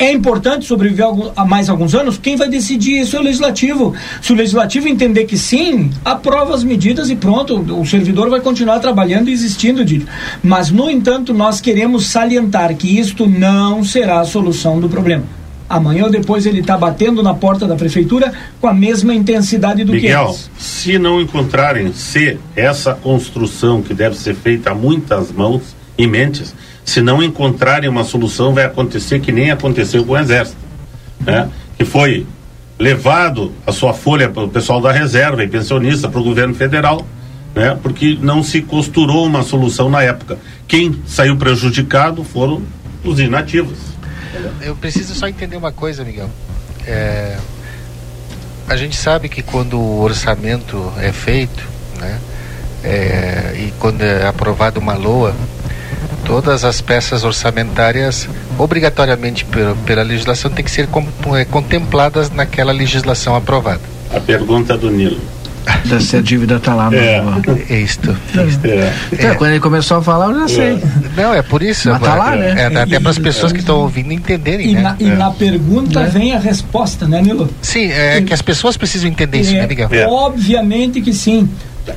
é importante sobreviver a mais alguns anos? Quem vai decidir isso é o legislativo. Se o legislativo entender que sim, aprova as medidas e pronto, o servidor vai continuar trabalhando e existindo, Didi. Mas, no entanto, nós queremos salientar que isto não será a solução do problema. Amanhã ou depois ele está batendo na porta da prefeitura com a mesma intensidade do Miguel, que antes. se não encontrarem se essa construção que deve ser feita a muitas mãos e mentes, se não encontrarem uma solução, vai acontecer que nem aconteceu com o Exército, né? Que foi levado a sua folha para o pessoal da reserva e pensionista para o governo federal, né? Porque não se costurou uma solução na época. Quem saiu prejudicado foram os inativos. Eu preciso só entender uma coisa, Miguel. É, a gente sabe que quando o orçamento é feito, né? É, e quando é aprovada uma LOA, todas as peças orçamentárias, obrigatoriamente pela, pela legislação, têm que ser com, é, contempladas naquela legislação aprovada. A pergunta do Nilo. Se a dívida está lá no. É, é isto. É. Então, quando ele começou a falar, eu já sei. É. Não, é por isso. Mas tá lá, né? É, até para as pessoas que estão ouvindo entenderem. E, né? na, e na pergunta vem a resposta, né, Nilo? Sim, é que as pessoas precisam entender isso, né, Miguel? Obviamente que sim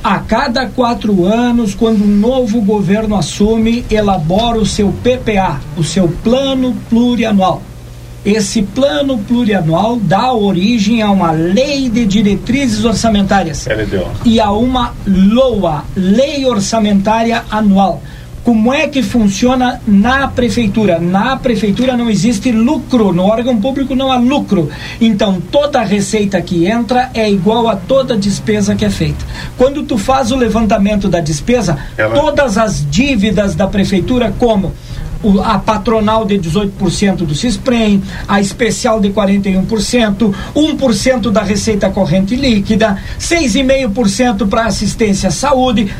a cada quatro anos, quando um novo governo assume, elabora o seu PPA, o seu plano plurianual. Esse plano plurianual dá origem a uma lei de diretrizes orçamentárias LDO. e a uma LOA, Lei Orçamentária Anual como é que funciona na prefeitura? Na prefeitura não existe lucro, no órgão público não há lucro. Então toda receita que entra é igual a toda despesa que é feita. Quando tu faz o levantamento da despesa, Ela... todas as dívidas da prefeitura, como a patronal de 18% do CISPREM, a especial de 41%, 1% da receita corrente líquida, 6,5% para assistência à saúde,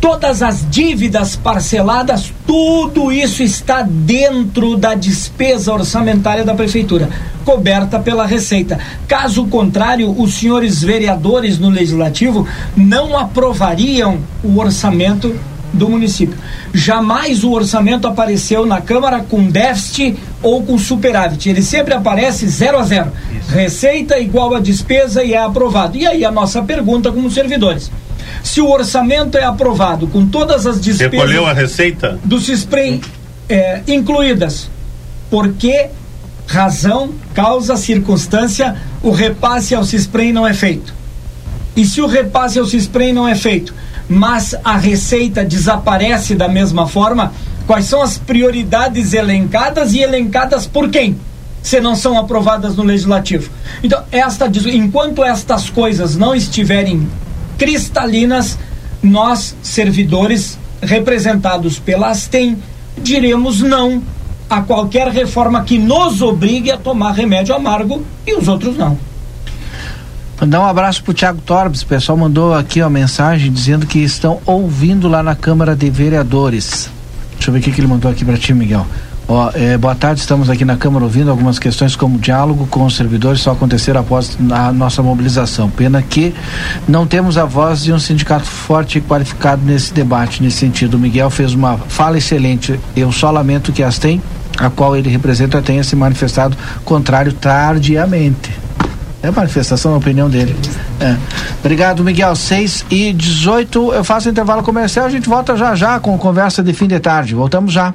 todas as dívidas parceladas, tudo isso está dentro da despesa orçamentária da prefeitura, coberta pela Receita. Caso contrário, os senhores vereadores no legislativo não aprovariam o orçamento do município. Jamais o orçamento apareceu na Câmara com déficit ou com superávit. Ele sempre aparece zero a zero. Isso. Receita igual a despesa e é aprovado. E aí a nossa pergunta como servidores. Se o orçamento é aprovado com todas as despesas. Recolheu a receita? Do CISPREM é, incluídas. Por que razão, causa, circunstância, o repasse ao CISPREM não é feito? E se o repasse ao CISPREM não é feito, mas a receita desaparece da mesma forma, quais são as prioridades elencadas e elencadas por quem? Se não são aprovadas no legislativo. Então, esta, enquanto estas coisas não estiverem cristalinas, nós, servidores representados pela Astem, diremos não a qualquer reforma que nos obrigue a tomar remédio amargo e os outros não. Mandar um abraço pro Tiago Torbes, o pessoal mandou aqui uma mensagem dizendo que estão ouvindo lá na Câmara de Vereadores. Deixa eu ver o que, que ele mandou aqui para ti, Miguel. Ó, é, boa tarde, estamos aqui na Câmara ouvindo algumas questões como diálogo com os servidores só acontecer após a nossa mobilização. Pena que não temos a voz de um sindicato forte e qualificado nesse debate, nesse sentido. O Miguel fez uma fala excelente. Eu só lamento que as tem, a qual ele representa, tenha se manifestado contrário tardiamente. É manifestação, a opinião dele. É. Obrigado, Miguel. 6 e 18, eu faço intervalo comercial, a gente volta já já com conversa de fim de tarde. Voltamos já.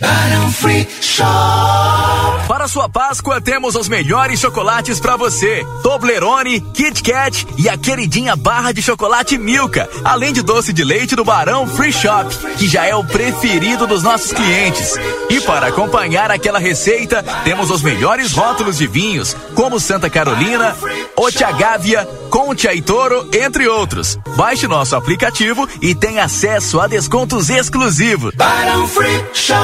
Barão Free Shop. Para sua Páscoa temos os melhores chocolates para você: Toblerone, Kit Kat e a queridinha barra de chocolate Milka, além de doce de leite do Barão Free Shop, que já é o preferido dos nossos clientes. E para acompanhar aquela receita, temos os melhores rótulos de vinhos, como Santa Carolina, Otiagávia, Conte e Toro, entre outros. Baixe nosso aplicativo e tenha acesso a descontos exclusivos. Barão Free Shop.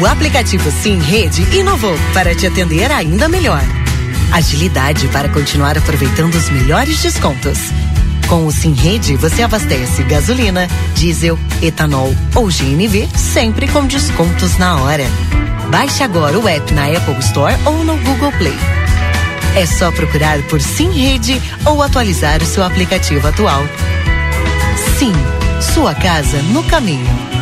O aplicativo Sim Rede inovou para te atender ainda melhor. Agilidade para continuar aproveitando os melhores descontos. Com o Sim Rede, você abastece gasolina, diesel, etanol ou GNV sempre com descontos na hora. Baixe agora o app na Apple Store ou no Google Play. É só procurar por Sim Rede ou atualizar o seu aplicativo atual. Sim, sua casa no caminho.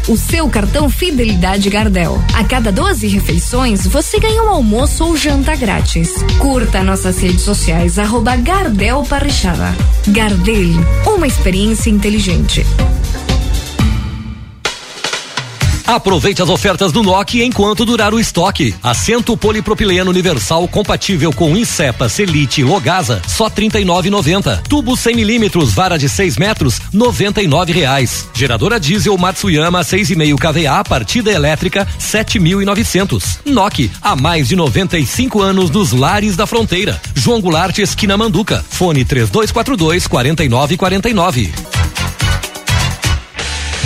O seu cartão Fidelidade Gardel. A cada 12 refeições, você ganha um almoço ou janta grátis. Curta nossas redes sociais, arroba Gardel Parrichada. Gardel, uma experiência inteligente. Aproveite as ofertas do NOK enquanto durar o estoque. Assento polipropileno universal compatível com Insepa, Selite e Logasa, só R$ 39,90. Tubo 100 milímetros, vara de 6 metros, 99 reais. Geradora diesel Matsuyama 6,5 kVA, partida elétrica 7.900. NOK, há mais de 95 anos nos lares da fronteira. João Goulart, esquina Manduca. Fone 3242 4949.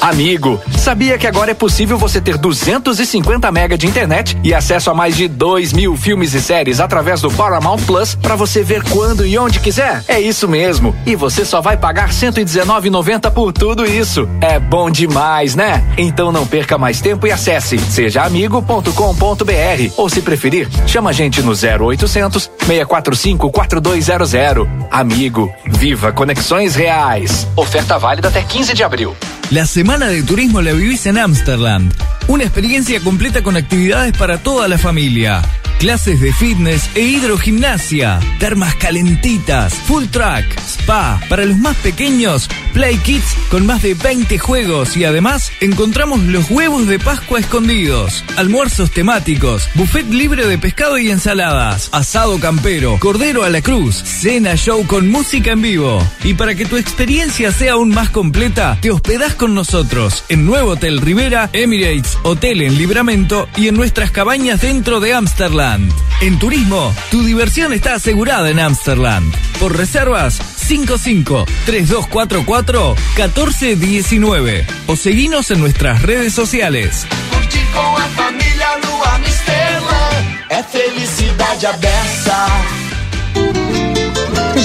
Amigo, sabia que agora é possível você ter 250 mega de internet e acesso a mais de 2 mil filmes e séries através do Paramount Plus para você ver quando e onde quiser? É isso mesmo. E você só vai pagar 119,90 por tudo isso. É bom demais, né? Então não perca mais tempo e acesse sejaamigo.com.br ou se preferir, chama a gente no 0800 645 4200. Amigo, viva conexões reais. Oferta válida até 15 de abril. La semana de turismo la vivís en Amsterdam. Una experiencia completa con actividades para toda la familia. Clases de fitness e hidrogimnasia, termas calentitas, full track, spa, para los más pequeños, play kits con más de 20 juegos y además encontramos los huevos de Pascua escondidos, almuerzos temáticos, buffet libre de pescado y ensaladas, asado campero, cordero a la cruz, cena show con música en vivo. Y para que tu experiencia sea aún más completa, te hospedás con nosotros en Nuevo Hotel Rivera, Emirates, Hotel en Libramento y en nuestras cabañas dentro de Amsterdam. En turismo, tu diversión está asegurada en Amsterdam. Por reservas, 55 3244 1419 o seguinos en nuestras redes sociales.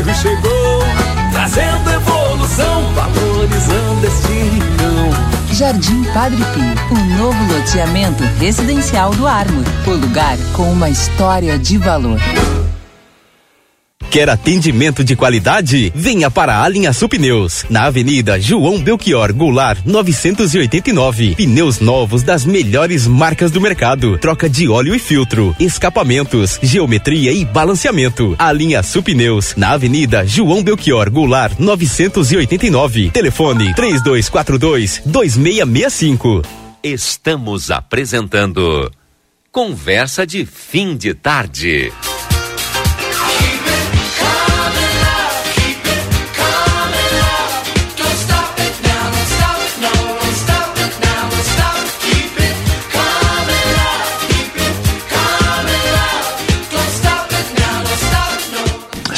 O Padre Pirro chegou, trazendo evolução, valorizando este rincão. Jardim Padre Pio, o novo loteamento residencial do Ármor. O lugar com uma história de valor. Quer atendimento de qualidade? Venha para a Linha Pneus, na Avenida João Belchior Goulart, 989. Pneus novos das melhores marcas do mercado. Troca de óleo e filtro, escapamentos, geometria e balanceamento. A Linha Pneus, na Avenida João Belchior Goulart, 989. Telefone 3242 2665. Estamos apresentando Conversa de Fim de Tarde.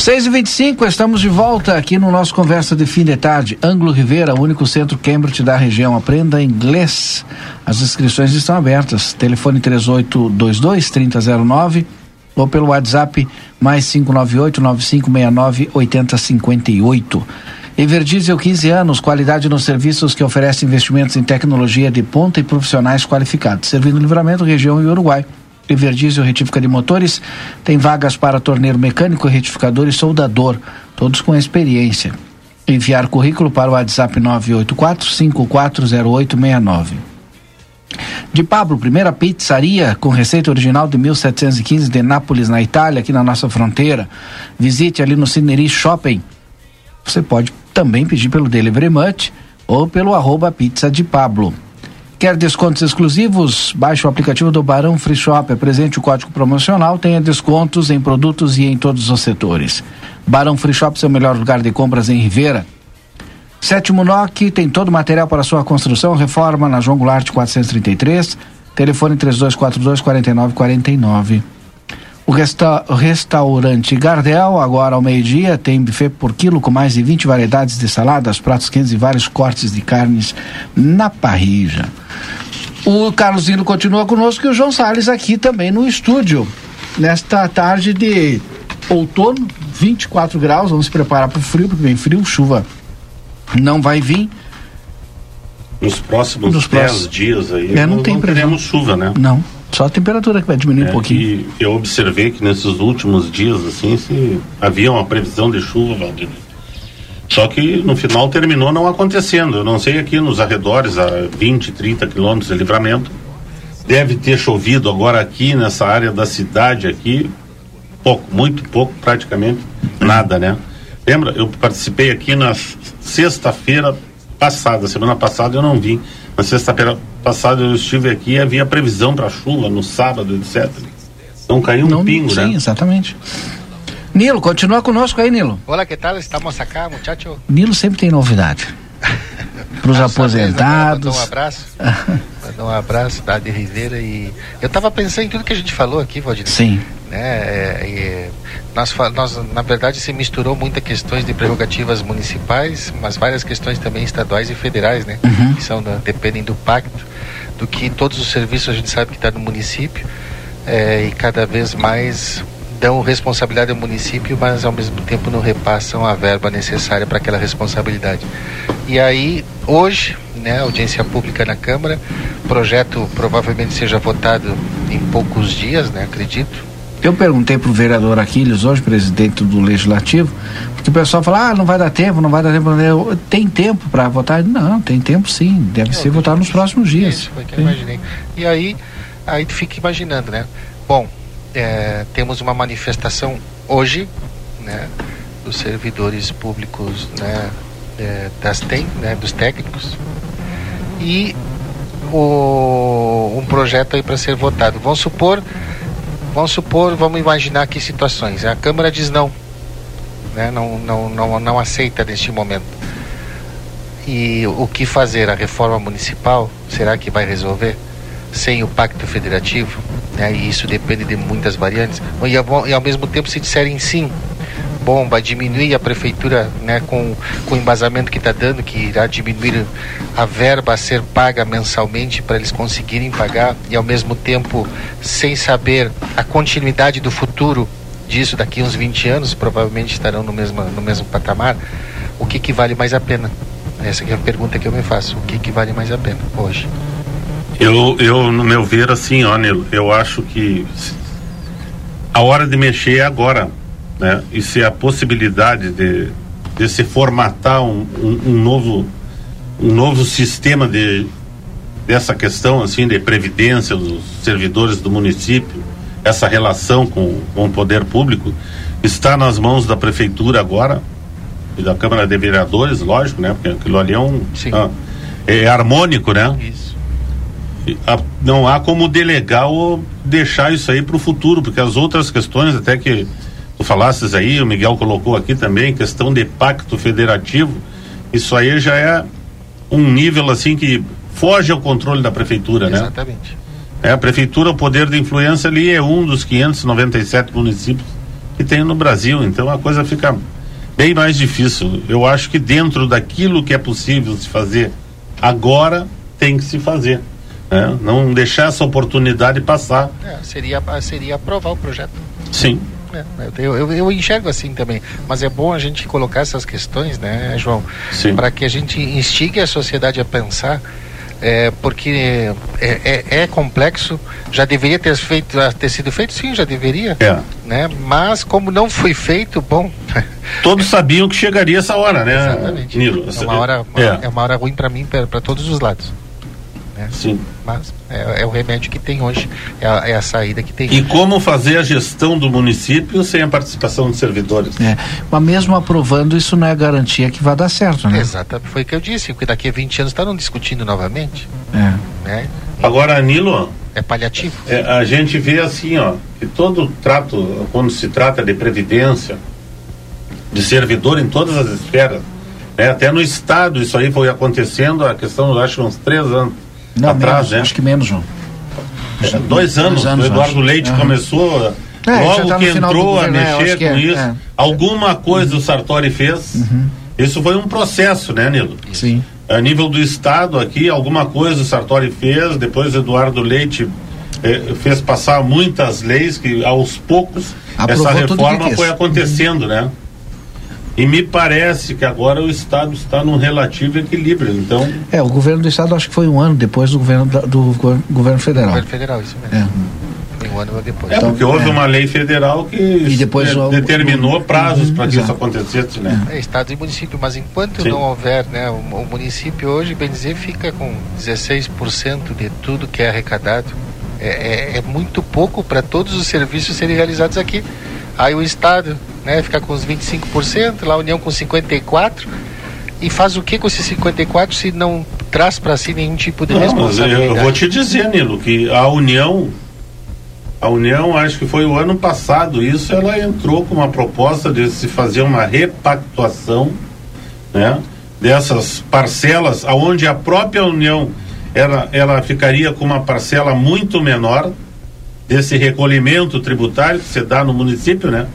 Seis e vinte e cinco, estamos de volta aqui no nosso Conversa de Fim de Tarde. Ângulo Rivera, único centro Cambridge da região. Aprenda inglês. As inscrições estão abertas. Telefone 3822-3009 ou pelo WhatsApp mais 598-9569-8058. Everdiesel 15 anos, qualidade nos serviços que oferece investimentos em tecnologia de ponta e profissionais qualificados, servindo Livramento, região e Uruguai. Everdiesel retífica de motores, tem vagas para torneiro mecânico, retificador e soldador, todos com experiência. Enviar currículo para o WhatsApp 984 540869. De Pablo, primeira pizzaria com receita original de 1715 de Nápoles, na Itália, aqui na nossa fronteira. Visite ali no Cineri Shopping. Você pode também pedir pelo Delivery Much ou pelo arroba pizza de Pablo. Quer descontos exclusivos? Baixe o aplicativo do Barão Free Shop, apresente o código promocional, tenha descontos em produtos e em todos os setores. Barão Free Shop, seu melhor lugar de compras em Ribeira. Sétimo NOC tem todo o material para sua construção, reforma na João Goulart 433, telefone 3242 4949. O, resta restaurante Gardel, agora ao meio-dia, tem buffet por quilo com mais de 20 variedades de saladas, pratos quentes e vários cortes de carnes na parrija. O Carlos Indo continua conosco e o João Salles aqui também no estúdio. Nesta tarde de outono, 24 graus, vamos se preparar para o frio, porque vem frio, chuva não vai vir. Nos próximos Nos 10 próximos- dias aí É, não não, tem não teremos chuva, né? Não, só a temperatura que vai diminuir um É, pouquinho. e eu observei que nesses últimos dias, assim, se havia uma previsão de chuva, Valdir. Só que no final terminou não acontecendo. Eu não sei aqui nos arredores, a 20, 30 quilômetros de livramento. Deve ter chovido agora aqui nessa área da cidade aqui, pouco, muito pouco, praticamente nada, né? Lembra? Eu participei aqui na sexta-feira passada, semana passada eu não vim. Na sexta-feira passada eu estive aqui e havia previsão para chuva no sábado, etc. Não caiu um Não, pingo, sim, né? exatamente. Nilo, continua conosco aí, Nilo. Hola, ¿qué tal? Estamos acá, muchacho. Nilo sempre tem novidade. Para os aposentados. Um abraço. Mandou um abraço da Adi Rivera e eu estava pensando em tudo que a gente falou aqui, Valdir. Sim. Né? é, é, nós, nós, na verdade, se misturou muitas questões de prerrogativas municipais, mas várias questões também estaduais e federais, né? Uhum. Que são da- dependem do pacto, do que todos os serviços a gente sabe que está no município é, e cada vez mais dão responsabilidade ao município, mas ao mesmo tempo não repassam a verba necessária para aquela responsabilidade. E aí, hoje, né, audiência pública na Câmara, projeto provavelmente seja votado em poucos dias, né, acredito. Eu perguntei para o vereador Aquiles, hoje presidente do Legislativo, porque o pessoal fala, ah, não vai dar tempo, não vai dar tempo. Eu, tem tempo para votar? Não, tem tempo sim, deve ser votado nos próximos dias. Isso, foi o que eu imaginei. E aí, aí tu fica imaginando, né? Bom, é, temos uma manifestação hoje, né, dos servidores públicos, né, é, das tem, né, dos técnicos e o, um projeto aí para ser votado. Vamos supor, vamos supor, vamos imaginar que situações. A Câmara diz não, né, não, não, não, não aceita neste momento. E o que fazer? A reforma municipal, será que vai resolver? Sem o pacto federativo? Né? E isso depende de muitas variantes. E ao, e ao mesmo tempo, se disserem sim, bom, vai diminuir a prefeitura né, com, com o embasamento que está dando, que irá diminuir a verba a ser paga mensalmente para eles conseguirem pagar, e ao mesmo tempo, sem saber a continuidade do futuro disso daqui uns 20 anos, provavelmente estarão no mesmo, no mesmo patamar, o que, que vale mais a pena? Essa é a pergunta que eu me faço. O que, que vale mais a pena hoje? Eu, eu, no meu ver, assim, ó, Nilo, eu acho que a hora de mexer é agora, né? E se a possibilidade de, de se formatar um, um, um novo um novo sistema de dessa questão assim de previdência dos servidores do município, essa relação com, com o poder público está nas mãos da prefeitura agora e da Câmara de Vereadores, lógico, né? Porque aquilo ali é um ah, é harmônico, né? Isso. E, a- não há como delegar ou deixar isso aí para o futuro, porque as outras questões, até que tu falasses aí, o Miguel colocou aqui também, questão de pacto federativo, isso aí já é um nível assim que foge ao controle da prefeitura, né? Exatamente. É, a prefeitura, o poder de influência ali é um dos 597 municípios que tem no Brasil, então a coisa fica bem mais difícil. Eu acho que dentro daquilo que é possível se fazer agora, tem que se fazer. né? Não deixar essa oportunidade passar. É, seria, seria aprovar o projeto. Sim, eu, eu, eu, enxergo assim também, mas é bom a gente colocar essas questões, né, João? Para que a gente instigue a sociedade a pensar é, porque é, é, é, complexo, já deveria ter, feito, ter sido feito, sim, já deveria, é. né? mas como não foi feito, bom... Todos sabiam que chegaria essa hora, né, Exatamente. Nilo? É uma hora, é. é uma hora ruim para mim, para todos os lados. Né? Sim. Mas é, é, o remédio que tem hoje, é a, é a, saída que tem. E como fazer a gestão do município sem a participação dos servidores? É, mas mesmo aprovando, isso não é garantia que vai dar certo, né? Exato, foi o que eu disse, porque daqui a 20 anos estarão discutindo novamente. É. Né? Agora, Nilo. É paliativo. É, a gente vê assim, ó, que todo trato, quando se trata de previdência, de servidor em todas as esferas, né, até no Estado isso aí foi acontecendo, a questão, acho, uns três anos não, atrás, menos, né? Acho que menos, João. É, dois anos, dois anos o Eduardo. Leite uhum. começou. É, logo tá que entrou governo, a mexer com é, isso, é. alguma coisa uhum. o Sartori fez. Uhum. Isso foi um processo, né, Nilo? Sim. A nível do Estado aqui, alguma coisa o Sartori fez, depois Eduardo Leite eh, fez passar muitas leis que aos poucos Aprovou essa reforma foi acontecendo, né? E me parece que agora o Estado está num relativo equilíbrio. Então. É, o governo do Estado acho que foi um ano depois do governo da, do governo federal. Governo federal, isso mesmo. É. Um ano depois. É, porque houve é. uma lei federal que e depois é, o, determinou o, prazos para que isso acontecesse, né? É, estado e município, mas enquanto Sim. não houver, né, o, o, município hoje, bem dizer, fica com 16% de tudo que é arrecadado. É, é, é muito pouco para todos os serviços serem realizados aqui. Aí o Estado né, fica com os 25%, lá a União com 54%. E faz o que com esses 54 se não traz para si nenhum tipo de não, responsabilidade? Eu vou te dizer, Nilo, que a União, a União, acho que foi o ano passado, isso ela entrou com uma proposta de se fazer uma repactuação, né, dessas parcelas, aonde a própria União ela, ela ficaria com uma parcela muito menor desse recolhimento tributário que você dá no município, né?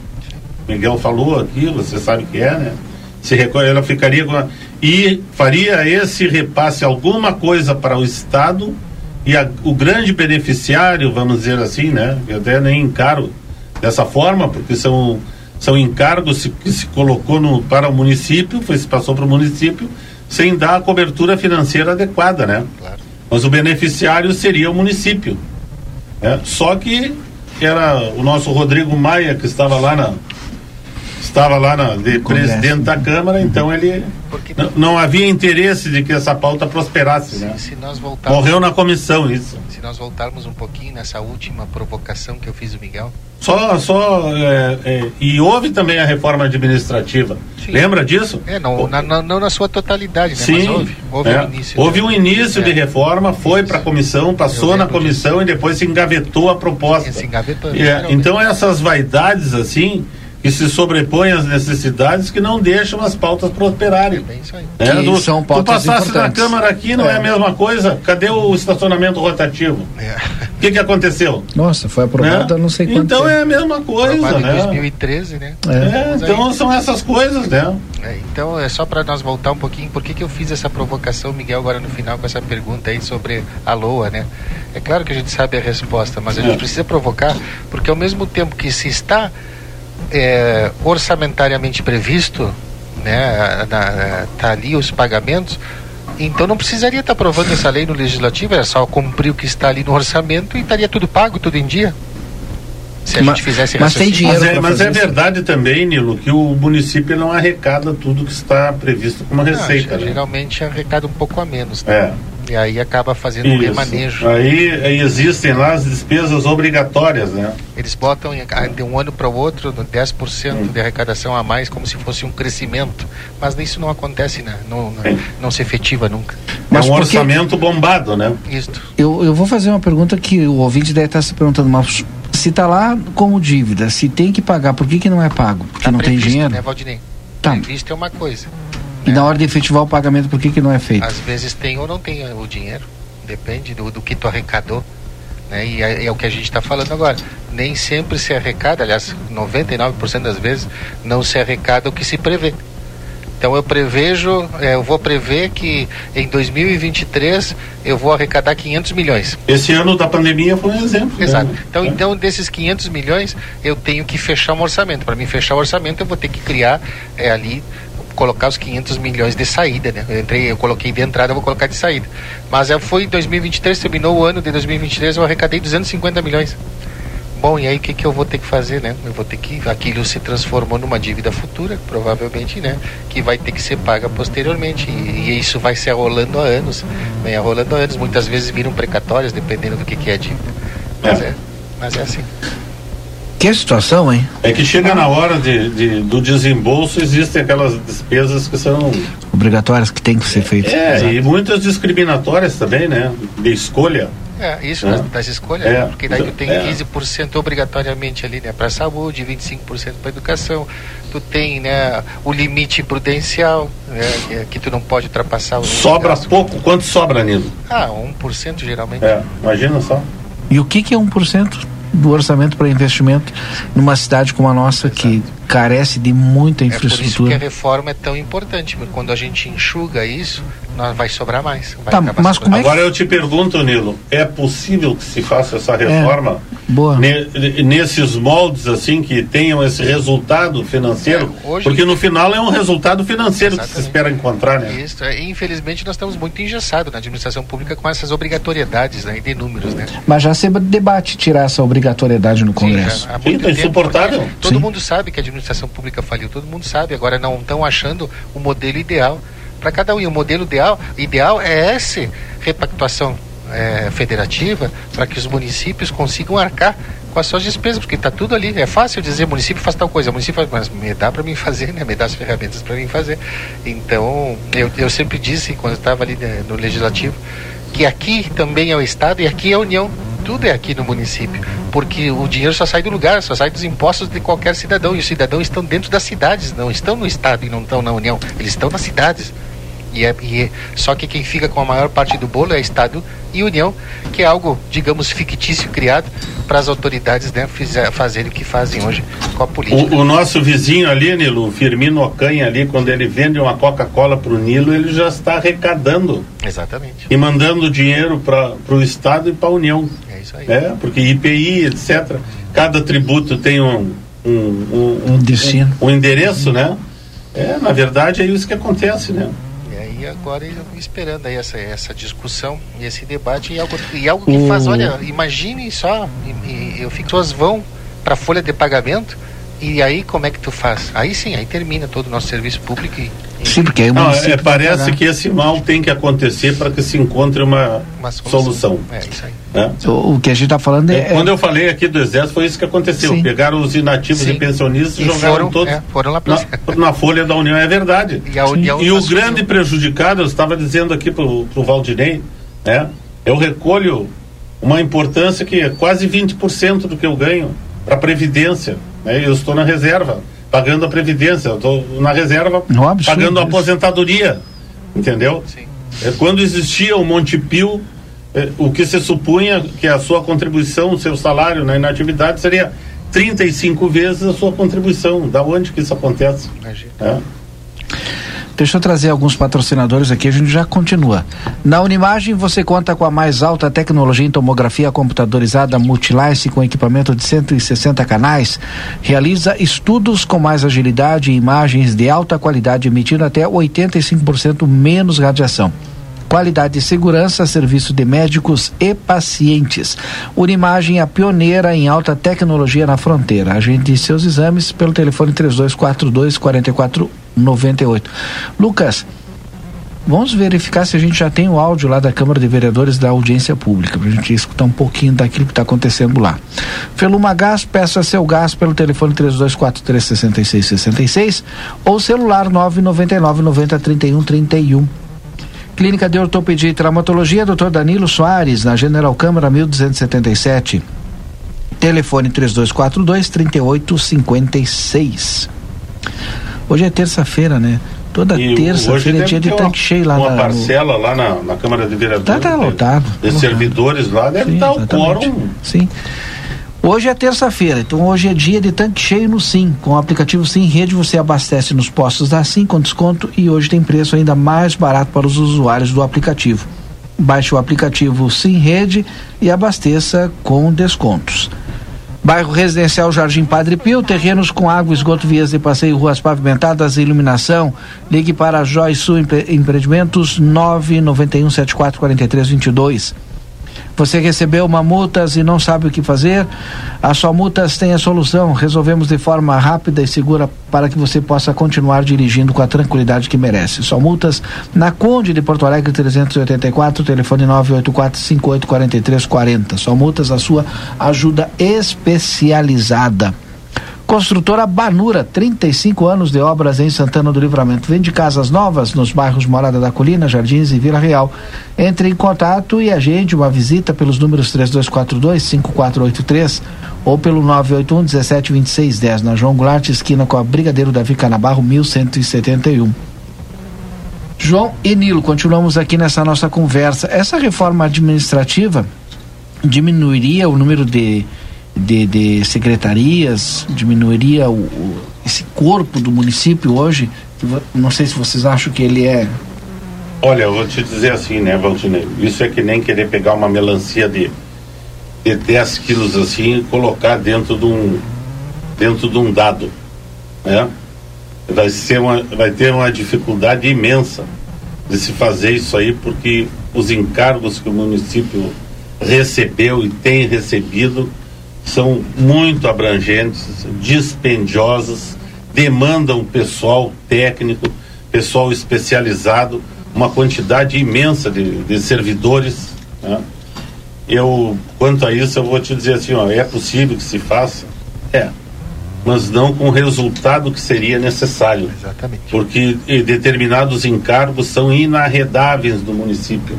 Miguel falou aqui, você sabe que é, né? Se recolhe, ela ficaria com a, e faria esse repasse alguma coisa para o Estado e a, o grande beneficiário, vamos dizer assim, né? Eu até nem encaro dessa forma, porque são são encargos que se colocou no, para o município, foi se passou para o município sem dar a cobertura financeira adequada, né? Claro. Mas o beneficiário seria o município. Né? Só que era o nosso Rodrigo Maia que estava lá na estava lá na, de presidente da Câmara, então ele não, não, havia interesse de que essa pauta prosperasse. Se, né? se nós voltarmos, Morreu na comissão isso. Se nós voltarmos um pouquinho nessa última provocação que eu fiz o Miguel. Só, só é, é, e houve também a reforma administrativa. Sim. Lembra disso? É, não, na, na, não na sua totalidade, né? Sim, Mas houve, houve é, um início. Houve um início de é. reforma, foi para a comissão, passou na comissão disso. e depois se engavetou a proposta. Se engavetou, é, então essas vaidades assim que se sobrepõem às necessidades que não deixam as pautas prosperarem. É isso aí. É, do, são pautas tu passasse na Câmara aqui, não é. é. a mesma coisa? Cadê o estacionamento rotativo? É. O que, que aconteceu? Nossa, foi aprovado é. não sei quanto Então tempo. é a mesma coisa, aprovado né? em 2013, né? É, então aí. são essas coisas, né? É, então é só para nós voltar um pouquinho, por que, que eu fiz essa provocação, Miguel, agora no final com essa pergunta aí sobre a LOA, né? É claro que a gente sabe a resposta, mas a gente é. precisa provocar, porque ao mesmo tempo que se está é, orçamentariamente previsto, né, tá ali os pagamentos, então não precisaria estar tá aprovando essa lei no legislativo, era só cumprir o que está ali no orçamento e estaria tudo pago, tudo em dia. Se a mas, gente fizesse mas tem dinheiro Mas é, mas é verdade também, Nilo, que o município não arrecada tudo que está previsto como receita. Não, né? Geralmente arrecada um pouco a menos. Né? É. E aí acaba fazendo Isso. um remanejo. Aí, aí, existem lá as despesas obrigatórias, né? Eles botam de um ano para o outro 10% hum. de arrecadação a mais, como se fosse um crescimento. Mas isso não acontece, né? não, não, não se efetiva nunca. Mas é um porque... orçamento bombado, né? Isso. Eu, eu vou fazer uma pergunta que o ouvinte deve estar se perguntando, mas se está lá como dívida, se tem que pagar, por que, que não é pago? Porque tá não previsto, tem dinheiro? Né, Valdinei? Tá. Previsto é uma coisa. E na hora de efetivar o pagamento, por que, que não é feito? Às vezes tem ou não tem o dinheiro. Depende do, do que tu arrecadou. Né? E é, é o que a gente está falando agora. Nem sempre se arrecada, aliás, 99% das vezes, não se arrecada o que se prevê. Então eu prevejo, é, eu vou prever que em 2023 eu vou arrecadar 500 milhões. Esse ano da pandemia foi um exemplo. Exato. Né? Então, então desses 500 milhões eu tenho que fechar um orçamento. Para mim fechar o orçamento eu vou ter que criar é, ali colocar os 500 milhões de saída, né? Eu entrei, eu coloquei de entrada, eu vou colocar de saída. Mas eu fui em 2023, terminou o ano de 2023, eu arrecadei 250 milhões. Bom, e aí o que, que eu vou ter que fazer, né? Eu vou ter que. Aquilo se transformou numa dívida futura, provavelmente, né? Que vai ter que ser paga posteriormente. E, e isso vai se arrolando há anos. Vem arrolando há anos. Muitas vezes viram precatórias, dependendo do que, que é a dívida. Mas é, é mas é assim. Que situação, hein? É que chega na hora de, de, do desembolso, existem aquelas despesas que são obrigatórias que tem que ser feitas. É, Exato. e muitas discriminatórias também, né? De escolha. É, isso é. das escolhas, é. porque daí tu tem é. 15% obrigatoriamente ali, né, para saúde, 25% para educação. Tu tem, né, o limite prudencial, né, que tu não pode ultrapassar o Sobra pouco, quanto sobra, Nilo? Ah, 1% geralmente. É, imagina só. E o que que é 1%? Do orçamento para investimento numa cidade como a nossa que carece de muita infraestrutura. É por isso que a reforma é tão importante, porque quando a gente enxuga isso, nós vai sobrar mais. Vai tá, mas como é que... Agora eu te pergunto, Nilo, é possível que se faça essa reforma é, boa. Ne, nesses moldes assim que tenham esse resultado financeiro? É, hoje, porque no final é um resultado financeiro exatamente. que se espera encontrar, né? Isso, é, infelizmente nós estamos muito engessados na administração pública com essas obrigatoriedades né, de números, né? Mas já se debate tirar essa obrigatoriedade no Congresso. Sim, já, Sim, tá insuportável. Todo Sim. mundo sabe que a administração pública faliu, todo mundo sabe. Agora não estão achando o modelo ideal para cada um. E o modelo ideal, ideal é essa repactuação é, federativa para que os municípios consigam arcar com as suas despesas, porque está tudo ali. É fácil dizer município faz tal coisa, município faz, mas me dá para mim fazer, né? Me dá as ferramentas para mim fazer. Então, eu, eu sempre disse quando estava ali né, no legislativo que aqui também é o estado e aqui é a União tudo é aqui no município, porque o dinheiro só sai do lugar, só sai dos impostos de qualquer cidadão, e os cidadãos estão dentro das cidades, não estão no Estado e não estão na União, eles estão nas cidades. E é, e é, só que quem fica com a maior parte do bolo é Estado e União, que é algo, digamos, fictício criado para as autoridades né, fizer, fazerem o que fazem hoje com a política. O, o nosso vizinho ali, Nilo, o Firmino Ocanha ali, quando ele vende uma Coca-Cola para o Nilo, ele já está arrecadando. Exatamente. E mandando dinheiro para o Estado e para a União. É isso aí. É, porque IPI, etc. Cada tributo tem um, um, um, um destino. Um, um endereço, né? É, na verdade é isso que acontece, né? E agora eu esperando aí essa, essa discussão e esse debate e algo, e algo que faz, olha, imagine só, e, e eu fico, pessoas vão para a folha de pagamento e aí como é que tu faz? Aí sim, aí termina todo o nosso serviço público e, Sim, porque aí Não, é, parece que esse mal tem que acontecer para que se encontre uma, uma solução. solução. É isso aí. É? O, o, que a gente está falando é, é, Quando eu falei aqui do Exército, foi isso que aconteceu. Sim. Pegaram os inativos Sim. e pensionistas e jogaram foram, todos é, foram lá na, na, folha da União, é verdade. E, a, e, a e o grande prejudicado, eu estava dizendo aqui para o Valdinei, né? eu recolho uma importância que é quase 20% do que eu ganho para a Previdência. Né? Eu estou na reserva pagando a previdência, eu estou na reserva pagando a aposentadoria, entendeu? Sim. É, quando existia o Montepio, é, o que se supunha que a sua contribuição, o seu salário na inatividade seria 35 vezes a sua contribuição. Da onde que isso acontece? Imagina. É. Deixa eu trazer alguns patrocinadores aqui, a gente já continua. Na Unimagem você conta com a mais alta tecnologia em tomografia computadorizada Multilice com equipamento de 160 canais. Realiza estudos com mais agilidade e imagens de alta qualidade, emitindo até 85% menos radiação qualidade e segurança, serviço de médicos e pacientes. Unimagem, a pioneira em alta tecnologia na fronteira. Agende seus exames pelo telefone 3242 4498. Lucas, vamos verificar se a gente já tem o áudio lá da Câmara de Vereadores da audiência pública, para a gente escutar um pouquinho daquilo que está acontecendo lá. Feluma Gás, peça seu gás pelo telefone 3243-6666 ou celular 999 90 31 31. Clínica de Ortopedia e Traumatologia, Dr. Danilo Soares, na General Câmara 1277. Telefone 3242 3856. Hoje é terça-feira, né? Toda terça-feira é dia de tanque cheio lá uma na. Parcela lá na, na, Câmara de Vereadores. Tá, tá lotado. De, de servidores lá deve estar o quórum. Sim. Hoje é terça-feira, então hoje é dia de tanque cheio no Sim. Com o aplicativo Sim Rede você abastece nos postos da Sim com desconto e hoje tem preço ainda mais barato para os usuários do aplicativo. Baixe o aplicativo Sim Rede e abasteça com descontos. Bairro Residencial Jardim Padre Pio, terrenos com água, esgoto, vias de passeio, ruas pavimentadas e iluminação. Ligue para Joy Sul Empreendimentos 991 74 43 22. Você recebeu uma multas e não sabe o que fazer? A sua multas tem a solução. Resolvemos de forma rápida e segura para que você possa continuar dirigindo com a tranquilidade que merece. Só multas na Conde de Porto Alegre 384, telefone 984-584340. Só multas a sua ajuda especializada. Construtora Banura, 35 anos de obras em Santana do Livramento. Vende casas novas nos bairros Morada da Colina, Jardins e Vila Real. Entre em contato e agende uma visita pelos números 3242-5483 ou pelo 981 172610 na João Goulart, esquina com a Brigadeiro Davi Canabarro, 1171. João e Nilo, continuamos aqui nessa nossa conversa. Essa reforma administrativa diminuiria o número de de, de secretarias, diminuiria o, o, esse corpo do município hoje? Não sei se vocês acham que ele é. Olha, eu vou te dizer assim, né, Valdinei? Isso é que nem querer pegar uma melancia de, de 10 quilos assim e colocar dentro de um, dentro de um dado. Né? Vai, ser uma, vai ter uma dificuldade imensa de se fazer isso aí, porque os encargos que o município recebeu e tem recebido são muito abrangentes, dispendiosas, demandam pessoal técnico, pessoal especializado, uma quantidade imensa de, de servidores. Né? Eu, quanto a isso, eu vou te dizer assim, ó, é possível que se faça? É, mas não com o resultado que seria necessário. Exatamente. Porque determinados encargos são inarredáveis no município.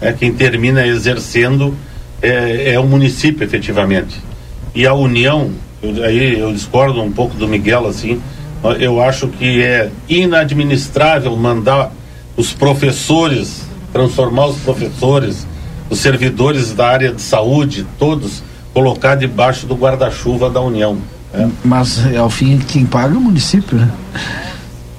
É, quem termina exercendo é, é o município, efetivamente e a união, eu, aí eu discordo um pouco do Miguel assim, eu acho que é inadministrável mandar os professores, transformar os professores, os servidores da área de saúde, todos, colocar debaixo do guarda-chuva da União. Né? Mas ao fim quem paga é o município, né?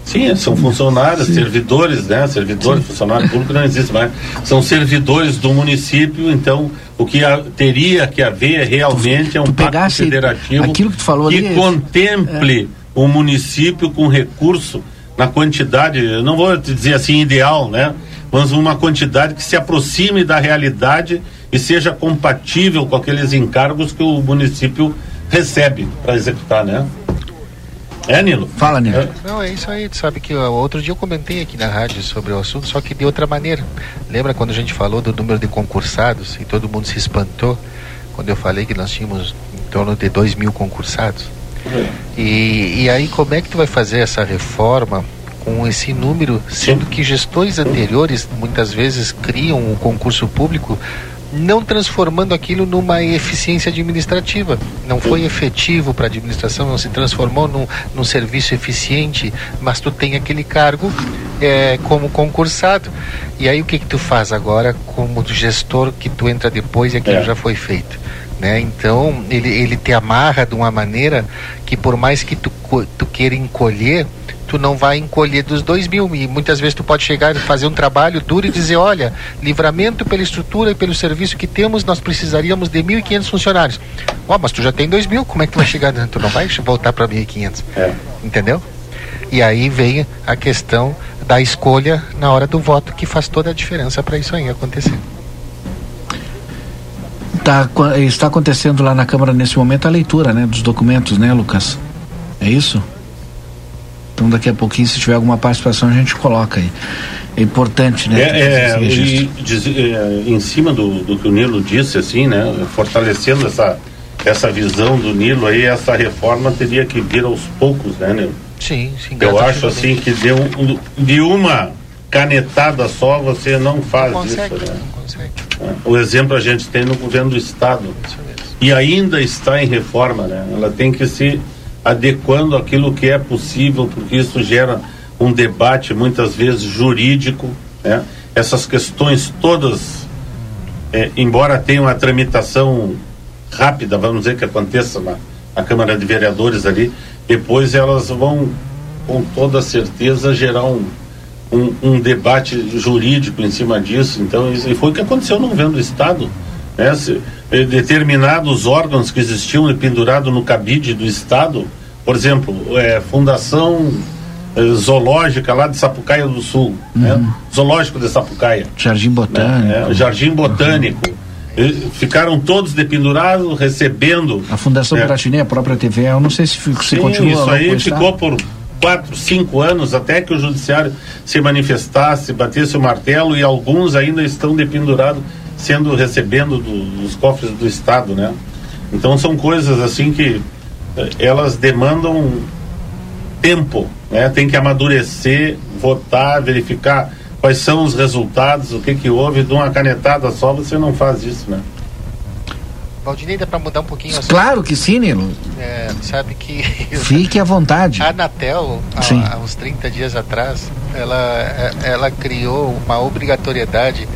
Sim, são funcionários, Sim. servidores, né? Servidores, Sim. funcionário público não existe mais. São servidores do município, então o que a, teria que haver realmente é um pacto federativo aquilo que, tu falou que ali, contemple é. o município com recurso na quantidade, eu não vou te dizer assim ideal, né? Mas uma quantidade que se aproxime da realidade e seja compatível com aqueles encargos que o município recebe para executar, né? É, Nilo? Fala, Nilo. É. Não, é isso aí. Tu sabe que outro dia eu comentei aqui na rádio sobre o assunto, só que de outra maneira. Lembra quando a gente falou do número de concursados e todo mundo se espantou quando eu falei que nós tínhamos em torno de 2 mil concursados? É. E, e aí, como é que tu vai fazer essa reforma com esse número, sendo que gestões anteriores muitas vezes criam o um concurso público não transformando aquilo numa eficiência administrativa. Não foi efetivo para a administração, não se transformou num, num serviço eficiente, mas tu tem aquele cargo é, como concursado. E aí o que, que tu faz agora como gestor que tu entra depois e aquilo é. já foi feito? Né? Então ele, ele te amarra de uma maneira que por mais que tu, tu queira encolher, tu não vai encolher dos dois mil. E muitas vezes tu pode chegar e fazer um trabalho duro e dizer, olha, livramento pela estrutura e pelo serviço que temos, nós precisaríamos de 1.500 funcionários. Ó, oh, mas tu já tem dois mil, como é que tu vai chegar? Tu não vai voltar para 1.500. É. Entendeu? E aí vem a questão da escolha na hora do voto, que faz toda a diferença para isso aí acontecer. Tá, está acontecendo lá na Câmara nesse momento a leitura né, dos documentos, né, Lucas? É isso? Então daqui a pouquinho, se tiver alguma participação, a gente coloca aí. É importante, né? É, é e, diz, é, em cima do, do que o Nilo disse, assim, né? Fortalecendo essa, essa visão do Nilo aí, essa reforma teria que vir aos poucos, né, Nilo? Sim, sim. Eu acho assim que de, um, de uma canetada só você não faz não consegue, isso. Né? Não consegue. O exemplo a gente tem no governo do estado. E ainda está em reforma, né? Ela tem que se adequando aquilo que é possível, porque isso gera um debate muitas vezes jurídico, né? Essas questões todas, é, embora tenham a tramitação rápida, vamos dizer que aconteça na, na Câmara de Vereadores ali, depois elas vão com toda certeza gerar um, um, um debate jurídico em cima disso. Então, isso, e foi o que aconteceu no governo do Estado. Né? Se, eh, determinados órgãos que existiam pendurados no cabide do Estado, por exemplo, eh, Fundação eh, Zoológica lá de Sapucaia do Sul, né? Zoológico de Sapucaia. Jardim Botânico. Né? É, Jardim Botânico. E Ficaram todos dependurados, recebendo. A Fundação É. Piratininha, a própria TV, eu não sei se, se Sim, continua isso aí ficou por quatro, cinco anos até que o judiciário se manifestasse, batesse o martelo e alguns ainda estão dependurados, sendo recebendo do- dos cofres do Estado, né? Então são coisas assim que eh, elas demandam tempo, né? Tem que amadurecer, votar, verificar quais são os resultados, o que que houve, de uma canetada só você não faz isso, né? Valdinei, dá pra mudar um pouquinho? Claro que sim, Nilo. É, sabe que Fique à vontade. a Anatel, há, há uns 30 dias atrás, ela, é- ela criou uma obrigatoriedade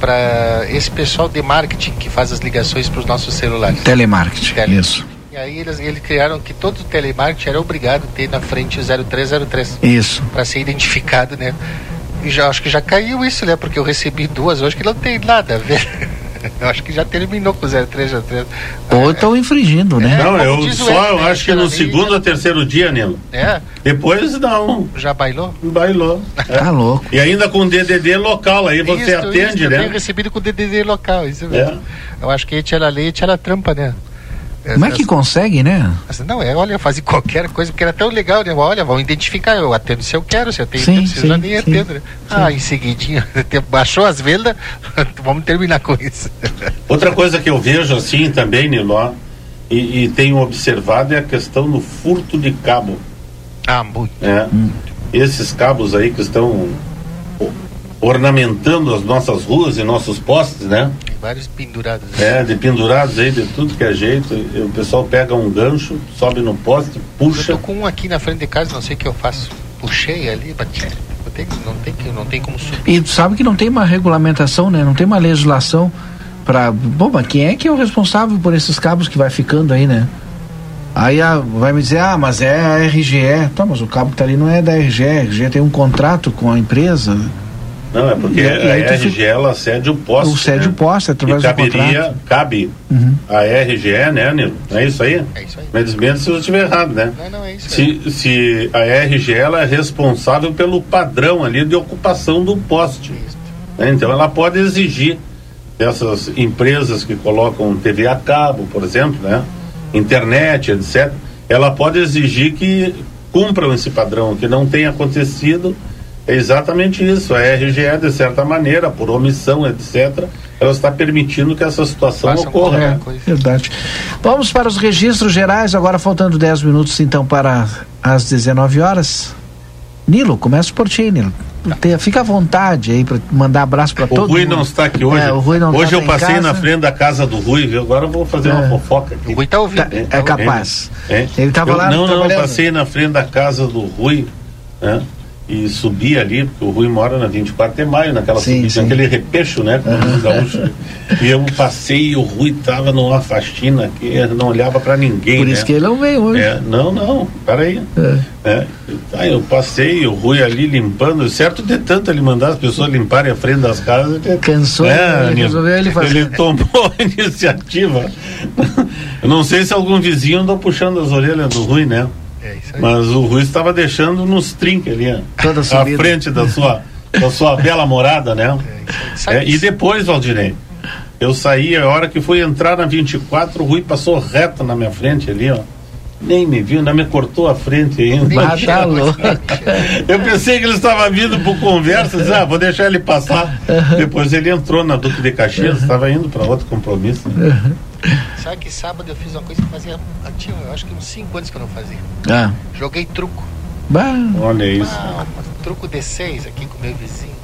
para esse pessoal de marketing que faz as ligações para os nossos celulares. Telemarketing, Tele. isso. E aí eles, eles criaram que todo telemarketing era obrigado a ter na frente o 0303. Isso. Para ser identificado, né? E já acho que já caiu isso, né? Porque eu recebi duas hoje que não tem nada a ver. Eu acho que já terminou com o 0303. Ou estão infringindo, né? Não, como eu só eu acho que no segundo ou terceiro dia, Nilo. É, Depois não. já bailou? Bailou. É. Tá louco. E ainda com DDD local, aí você Isso, atende, isso, eu né? tenho recebido com DDD local, isso mesmo. Eu acho que tinha lei, tinha trampa, né? Como é que consegue, né? Assim, Não, é, olha, fazer qualquer coisa, porque era tão legal, né? Olha, vão identificar, eu atendo se eu quero, se eu tenho Sim, tempo, se eu já nem sim, atendo, né? Ah, em seguidinho, baixou as vendas, vamos terminar com isso. Outra coisa que eu vejo assim também, Niló, e, e tenho observado é a questão do furto de cabo. Ah, muito. É. Esses cabos aí que estão ornamentando as nossas ruas e nossos postes, né? Tem vários pendurados. né? É, de pendurados aí de tudo que é jeito. E o pessoal pega um gancho, sobe no poste, puxa. Eu tô com um aqui na frente de casa, não sei o que eu faço. Puxei ali, bati. Eu tenho- não, tem, que- não tem como subir. E tu sabe que não tem uma regulamentação, né? Não tem uma legislação para. Bom, mas quem é que é o responsável por esses cabos que vai ficando aí, né? Aí ah, vai me dizer, ah, mas é a RGE. Tá, mas o cabo que tá ali não é da RGE. A RGE tem um contrato com a empresa. Não, é porque E- e aí a tu RGE ela cede o poste. O cede né? o poste através e do caberia, contrato. cabe Uhum. a RGE, né, Nilo? Não é isso aí? É isso aí. Mas mesmo se eu estiver errado, né? Não, não, é isso Se, se a RGE ela é responsável pelo padrão ali de ocupação do poste. né? Então ela pode exigir dessas empresas que colocam TV a cabo, por exemplo, né? internet, etc. Ela pode exigir que cumpram esse padrão, que não tenha acontecido. É exatamente isso. A RGE, de certa maneira, por omissão, etc., ela está permitindo que essa situação ocorra. né? É, verdade. Vamos para os registros gerais, agora faltando 10 minutos então para as 19 horas. Nilo, começa por ti, Nilo. Te- Fica à vontade aí para mandar abraço para O todo Rui mundo. não está aqui hoje. É, o Rui não hoje tá eu passei casa. na frente da casa do Rui, viu? Agora eu vou fazer uma É. fofoca aqui. O Rui tá ouvindo. Tá- é capaz. É. Ele tava Eu- lá Não, não, passei na frente da casa do Rui, né? E subi ali, porque o Rui mora na 24 de maio, naquela Sim, subida, sim. aquele repecho, né? Como gaúcho. E eu passei e o Rui tava numa faxina que não olhava para ninguém. Por né? isso que ele não veio hoje. É, não, não, peraí. É. Aí eu passei, o Rui ali limpando, certo de tanto ele mandar as pessoas limparem a frente das casas. Cansou, é, ele resolveu ele fazer. Ele tomou a iniciativa. Eu não sei se algum vizinho andou puxando as orelhas do Rui, né? É isso aí. Mas o Rui estava deixando nos trinques ali, ó, Toda à frente da sua, da sua bela morada, né? É, e depois, Valdinei, eu saí, a hora que fui entrar na 24, o Rui passou reto na minha frente ali, ó. Nem me viu, ainda me cortou a frente ainda. Ah, tá louco. Eu pensei que ele estava vindo por conversa, disse, ah, vou deixar ele passar. Depois ele entrou na Duque de Caxias, estava indo para outro compromisso. né? Sabe que sábado eu fiz uma coisa que fazia. Tinha, eu acho que uns 5 anos que eu não fazia. Ah. Joguei truco. Bah. Olha isso. Ah, um truco de 6 aqui com meu vizinho.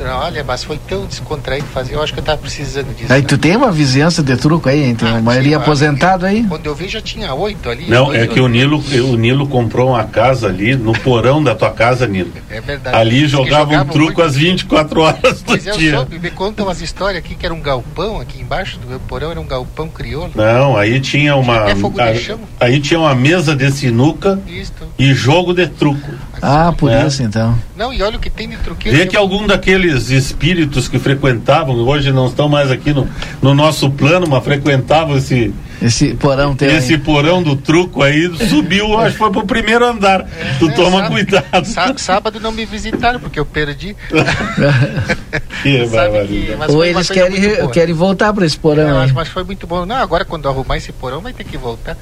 Olha, mas foi tão descontraído fazer. Eu acho que eu tava precisando disso. Aí né? tu tem uma vizinhança de truco aí? Tem ah, a maioria aposentado aí? Quando eu vi já tinha oito ali. Não, é que o Nilo, o Nilo comprou uma casa ali no porão da tua casa, Nilo. É verdade. Ali jogava um truco muito. às 24 horas do dia. Eu soube, me contam umas histórias aqui que era um galpão aqui embaixo do meu porão, era um galpão crioulo. Não, aí tinha uma. É fogo a, de chão. Aí tinha uma mesa de sinuca Isto. e jogo de truco. Ah, por é. isso então. Não, e olha o que tem de truqueiro. Vê que algum daqueles espíritos que frequentavam, hoje não estão mais aqui no, no nosso plano, mas frequentavam esse. Esse porão tem. Esse aí. porão do truco aí subiu, acho que foi pro primeiro andar. É, tu toma sábado, cuidado. Sá, sábado não me visitaram, porque eu perdi. que que, Ou eles querem, querem voltar para esse porão. É, mas, mas foi muito bom. Não, agora quando arrumar esse porão vai ter que voltar.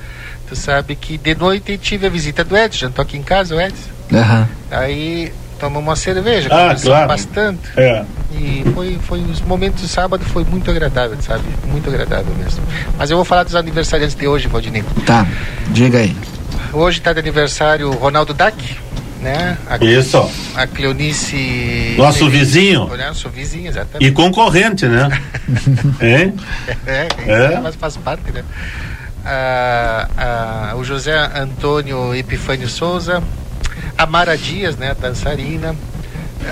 Tu sabe que de noite tive a visita do Edson, tô aqui em casa, o Edson. Uhum. Aí tomamos uma cerveja, ah, conversamos claro. bastante. É. E foi, foi os momentos de sábado foi muito agradável, sabe? Muito agradável mesmo. Mas eu vou falar dos aniversariantes de hoje, Valdinei. Tá, diga aí. Hoje está de aniversário o Ronaldo Dac, né? A, Isso. A Cleonice. Nosso vizinho. Nosso vizinho, exatamente. E concorrente, né? é, é, é, mas faz parte, né? Ah, ah, o José Antônio Epifânio Souza, a Mara Dias, né, dançarina,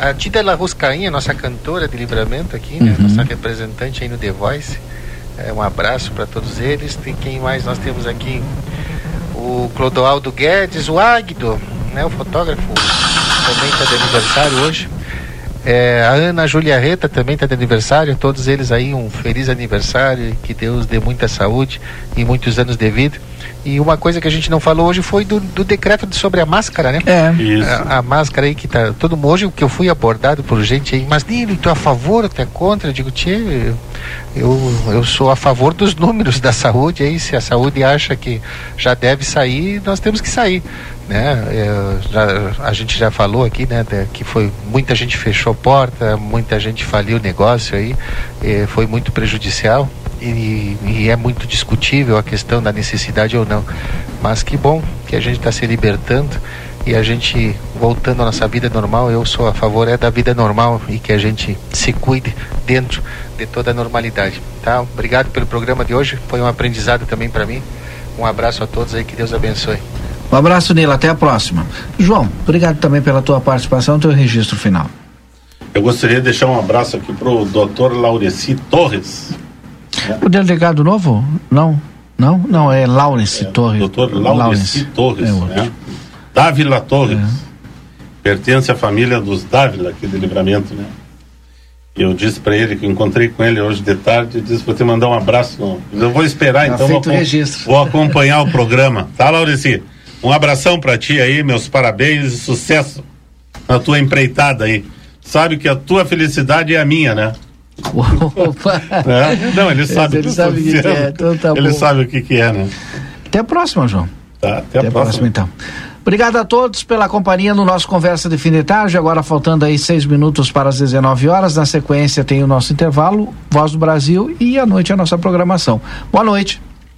a Tida La Ruscainha, nossa cantora de livramento aqui, né, uhum. nossa representante aí no The Voice. É, um abraço para todos eles. Tem quem mais nós temos aqui? O Clodoaldo Guedes, o Agdo, né, o fotógrafo, também está de aniversário hoje. É, a Ana Júlia Reta também está de aniversário, todos eles aí um feliz aniversário, que Deus dê muita saúde e muitos anos de vida. E uma coisa que a gente não falou hoje foi do, do decreto sobre a máscara, né? É. Isso. A, a, máscara aí que tá. Todo mundo, hoje que eu fui abordado por gente aí, mas Nilo, tu é a favor ou tu é contra? Eu digo, tchê, eu, eu sou a favor dos números da saúde aí. Se a saúde acha que já deve sair, nós temos que sair. Né? É, já, a gente já falou aqui, né, que foi muita gente fechou porta, muita gente faliu o negócio aí, é, foi muito prejudicial e, e, é muito discutível a questão da necessidade ou não. Mas que bom que a gente está se libertando e a gente voltando à nossa vida normal. Eu sou a favor é da vida normal e que a gente se cuide dentro de toda a normalidade. Tá? Obrigado pelo programa de hoje. Foi um aprendizado também para mim. Um abraço a todos aí. Que Deus abençoe. Um abraço, Nila. Até a próxima. João, obrigado também pela tua participação, teu registro final. Eu gostaria de deixar um abraço aqui para o doutor Laureci Torres, o delegado novo? Não. Não, não, é Laurence é, Torres. Doutor Laurence Torres. É né? Dávila Torres. É. Pertence à família dos Dávila aqui de livramento, né? Eu disse para ele que encontrei com ele hoje de tarde e disse vou te mandar um abraço. Eu vou esperar, tá então vou, vou, acompanhar o programa. Tá, Laureci? Um abração para ti aí, meus parabéns e sucesso na tua empreitada aí. Sabe que a tua felicidade é a minha, né? Opa! É? Não, ele sabe, ele sabe o que, que, é. Então tá ele bom. sabe o que, que é, né? Até a próxima, João. Tá, até, até a próxima. próxima. então. Obrigado a todos pela companhia no nosso Conversa de Fim de Tarde. Agora faltando aí seis minutos para as 19 horas. Na sequência tem o nosso intervalo, Voz do Brasil e à noite a nossa programação. Boa noite.